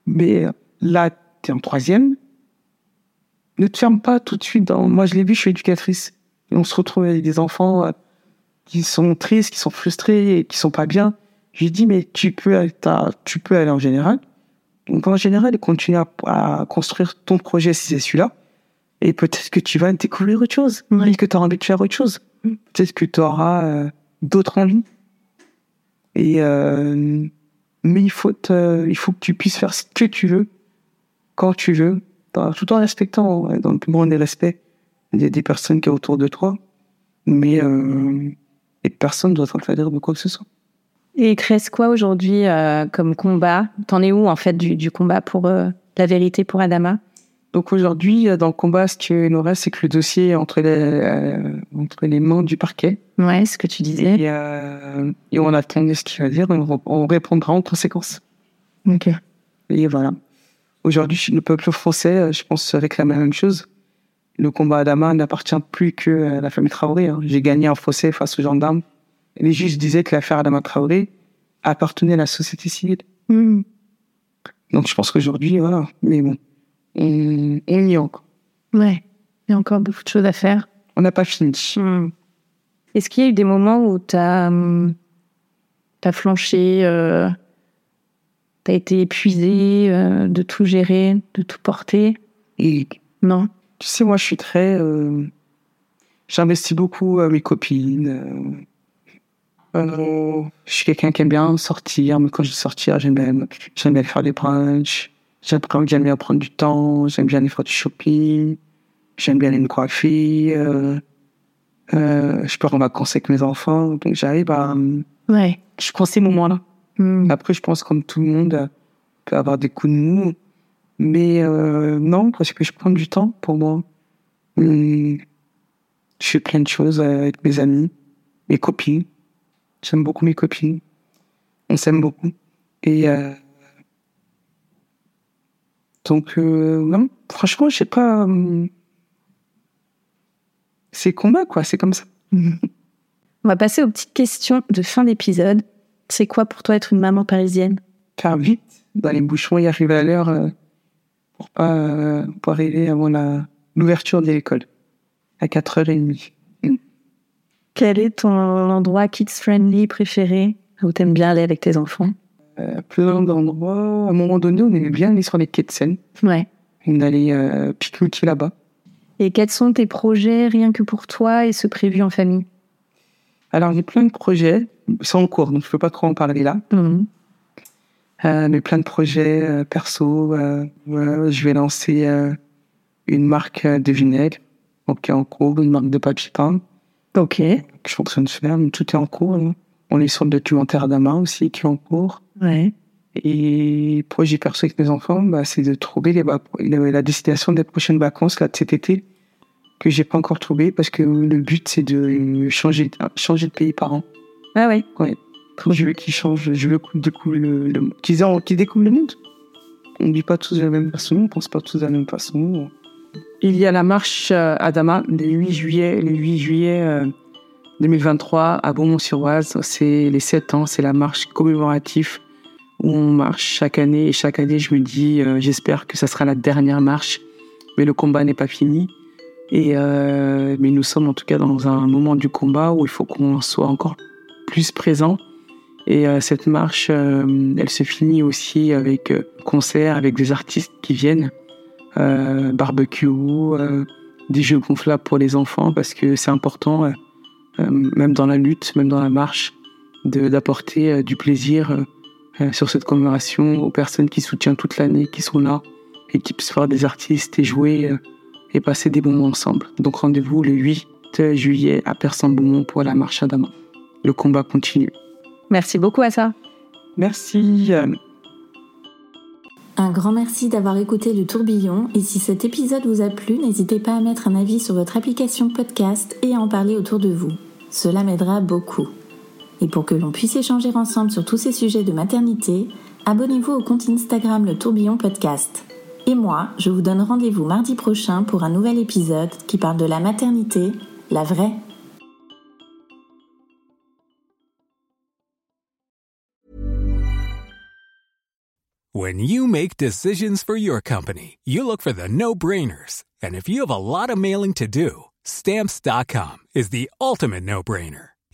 Mais euh, là, tu es en troisième. Ne te ferme pas tout de suite dans... Moi, je l'ai vu, je suis éducatrice. Et on se retrouve avec des enfants euh, qui sont tristes, qui sont frustrés et qui sont pas bien. Je lui dis, mais tu peux, tu peux aller en général. Donc en général, continue à, à construire ton projet si c'est celui-là. Et peut-être que tu vas découvrir autre chose. Peut-être que tu auras envie de faire autre chose. Peut-être que tu auras euh, d'autres envies. Et euh, mais il faut il faut que tu puisses faire ce que tu veux quand tu veux, tout en respectant dans le plus grand des respects des, personnes qui sont autour de toi. Mais euh, et personne ne doit t'interdire de quoi que ce soit. Et il te quoi aujourd'hui euh, comme combat? T'en es où en fait du, du combat pour euh, la vérité pour Adama? Donc aujourd'hui, euh, dans le combat, ce qu'il nous reste, c'est que le dossier est entre les, euh, entre les mains du parquet. Ouais, ce que tu disais. Et, euh, et on attend ce qu'il va dire, on, on répondra en conséquence. Ok. Et voilà. Aujourd'hui, le peuple français, je pense, réclame la même chose. Le combat Adama n'appartient plus que à la famille Traoré. hein. J'ai gagné un procès face aux gendarmes. Les juges disaient que l'affaire Adama Traoré appartenait à la société civile. Hmm. Donc je pense qu'aujourd'hui, voilà. Mais bon, on, on y est encore. Ouais. Il y a encore beaucoup de choses à faire. On n'a pas fini. Hmm. Est-ce qu'il y a eu des moments où t'as as flanché, euh, t'as été épuisé euh, de tout gérer, de tout porter? Et Non. Tu sais, moi, je suis très. euh, J'investis beaucoup à mes copines. euh, euh, je suis quelqu'un qui aime bien sortir, mais quand je sortir, j'aime bien, j'aime bien faire des brunchs. J'aime j'aime bien prendre du temps. J'aime bien aller faire du shopping. J'aime bien aller me coiffer. Euh, euh, je pars en vacances avec mes enfants. Donc, j'arrive à. euh, Ouais. Je prends ces moments-là. Hmm. Après, je pense comme tout le monde euh, peut avoir des coups de mou. Mais euh, non, parce que je prends du temps pour moi. Hum, je fais plein de choses avec mes amis, mes copines. J'aime beaucoup mes copines. On s'aime beaucoup. Et donc, euh, non, franchement, je sais pas. hum, c'est combat, quoi. C'est comme ça. On va passer aux petites questions de fin d'épisode. C'est quoi pour toi être une maman parisienne? Faire vite dans les bouchons et arriver à l'heure euh, pour pas euh, pour arriver avant la l'ouverture de l'école à 4h30. Quel est ton endroit kids-friendly préféré où t'aimes bien aller avec tes enfants? Euh, plein d'endroits. À un moment donné, on aimait bien aller sur les quais de Seine. Ouais. On allait euh, pique-niquer là-bas. Et quels sont tes projets rien que pour toi et ceux prévus en famille? Alors, j'ai plein de projets. C'est en cours, donc je peux pas trop en parler là. Mhm. Euh, mais plein de projets euh, perso. euh, ouais, je vais lancer euh, une marque euh, de vinaigre, donc qui est en cours, une marque de papier peint. Ok. je suis en train de faire, mais tout est en cours. là. On est sur le documentaire d'Ama aussi qui est en cours. Ouais. Et projet perso avec mes enfants, bah, c'est de trouver les, la, destination des prochaines vacances là, de cet été que j'ai pas encore trouvé parce que le but c'est de changer, changer de pays par an. Ah ouais. Ouais. Je veux qu'ils changent, je veux qu'ils découvrent le, le qu'ils en- qu'ils découvrent le monde. On vit pas tous de la même façon, on pense pas tous de la même façon. Il y a la marche euh, Adama le 8 juillet, le 8 juillet euh, 2023 à Beaumont-sur-Oise. C'est les 7 ans, c'est la marche commémorative où on marche chaque année. Et chaque année, je me dis, euh, j'espère que ça sera la dernière marche. Mais le combat n'est pas fini. Et euh, mais nous sommes en tout cas dans un moment du combat où il faut qu'on soit encore plus présent. Et euh, cette marche, elle se finit aussi avec euh, concert, avec des artistes qui viennent, barbecue, des jeux gonflables pour les enfants, parce que c'est important, même dans la lutte, même dans la marche, d'apporter du plaisir sur cette commémoration aux personnes qui soutiennent toute l'année, qui sont là, et qui puissent voir des artistes et jouer euh, et passer des moments ensemble. Donc rendez-vous le 8 juillet à Persan-Beaumont pour la marche à Damas. Le combat continue. Merci beaucoup à ça. Merci. euh, Un grand merci d'avoir écouté le tourbillon et si cet épisode vous a plu, n'hésitez pas à mettre un avis sur votre application podcast et à en parler autour de vous. Cela m'aidera beaucoup. Et pour que l'on puisse échanger ensemble sur tous ces sujets de maternité, abonnez-vous au compte Instagram Le Tourbillon Podcast. Et moi, je vous donne rendez-vous mardi prochain pour un nouvel épisode qui parle de la maternité, la vraie. When you make decisions for your company, you look for the no brainers. And if you have a lot of mailing to do, stamps.com is the ultimate no brainer.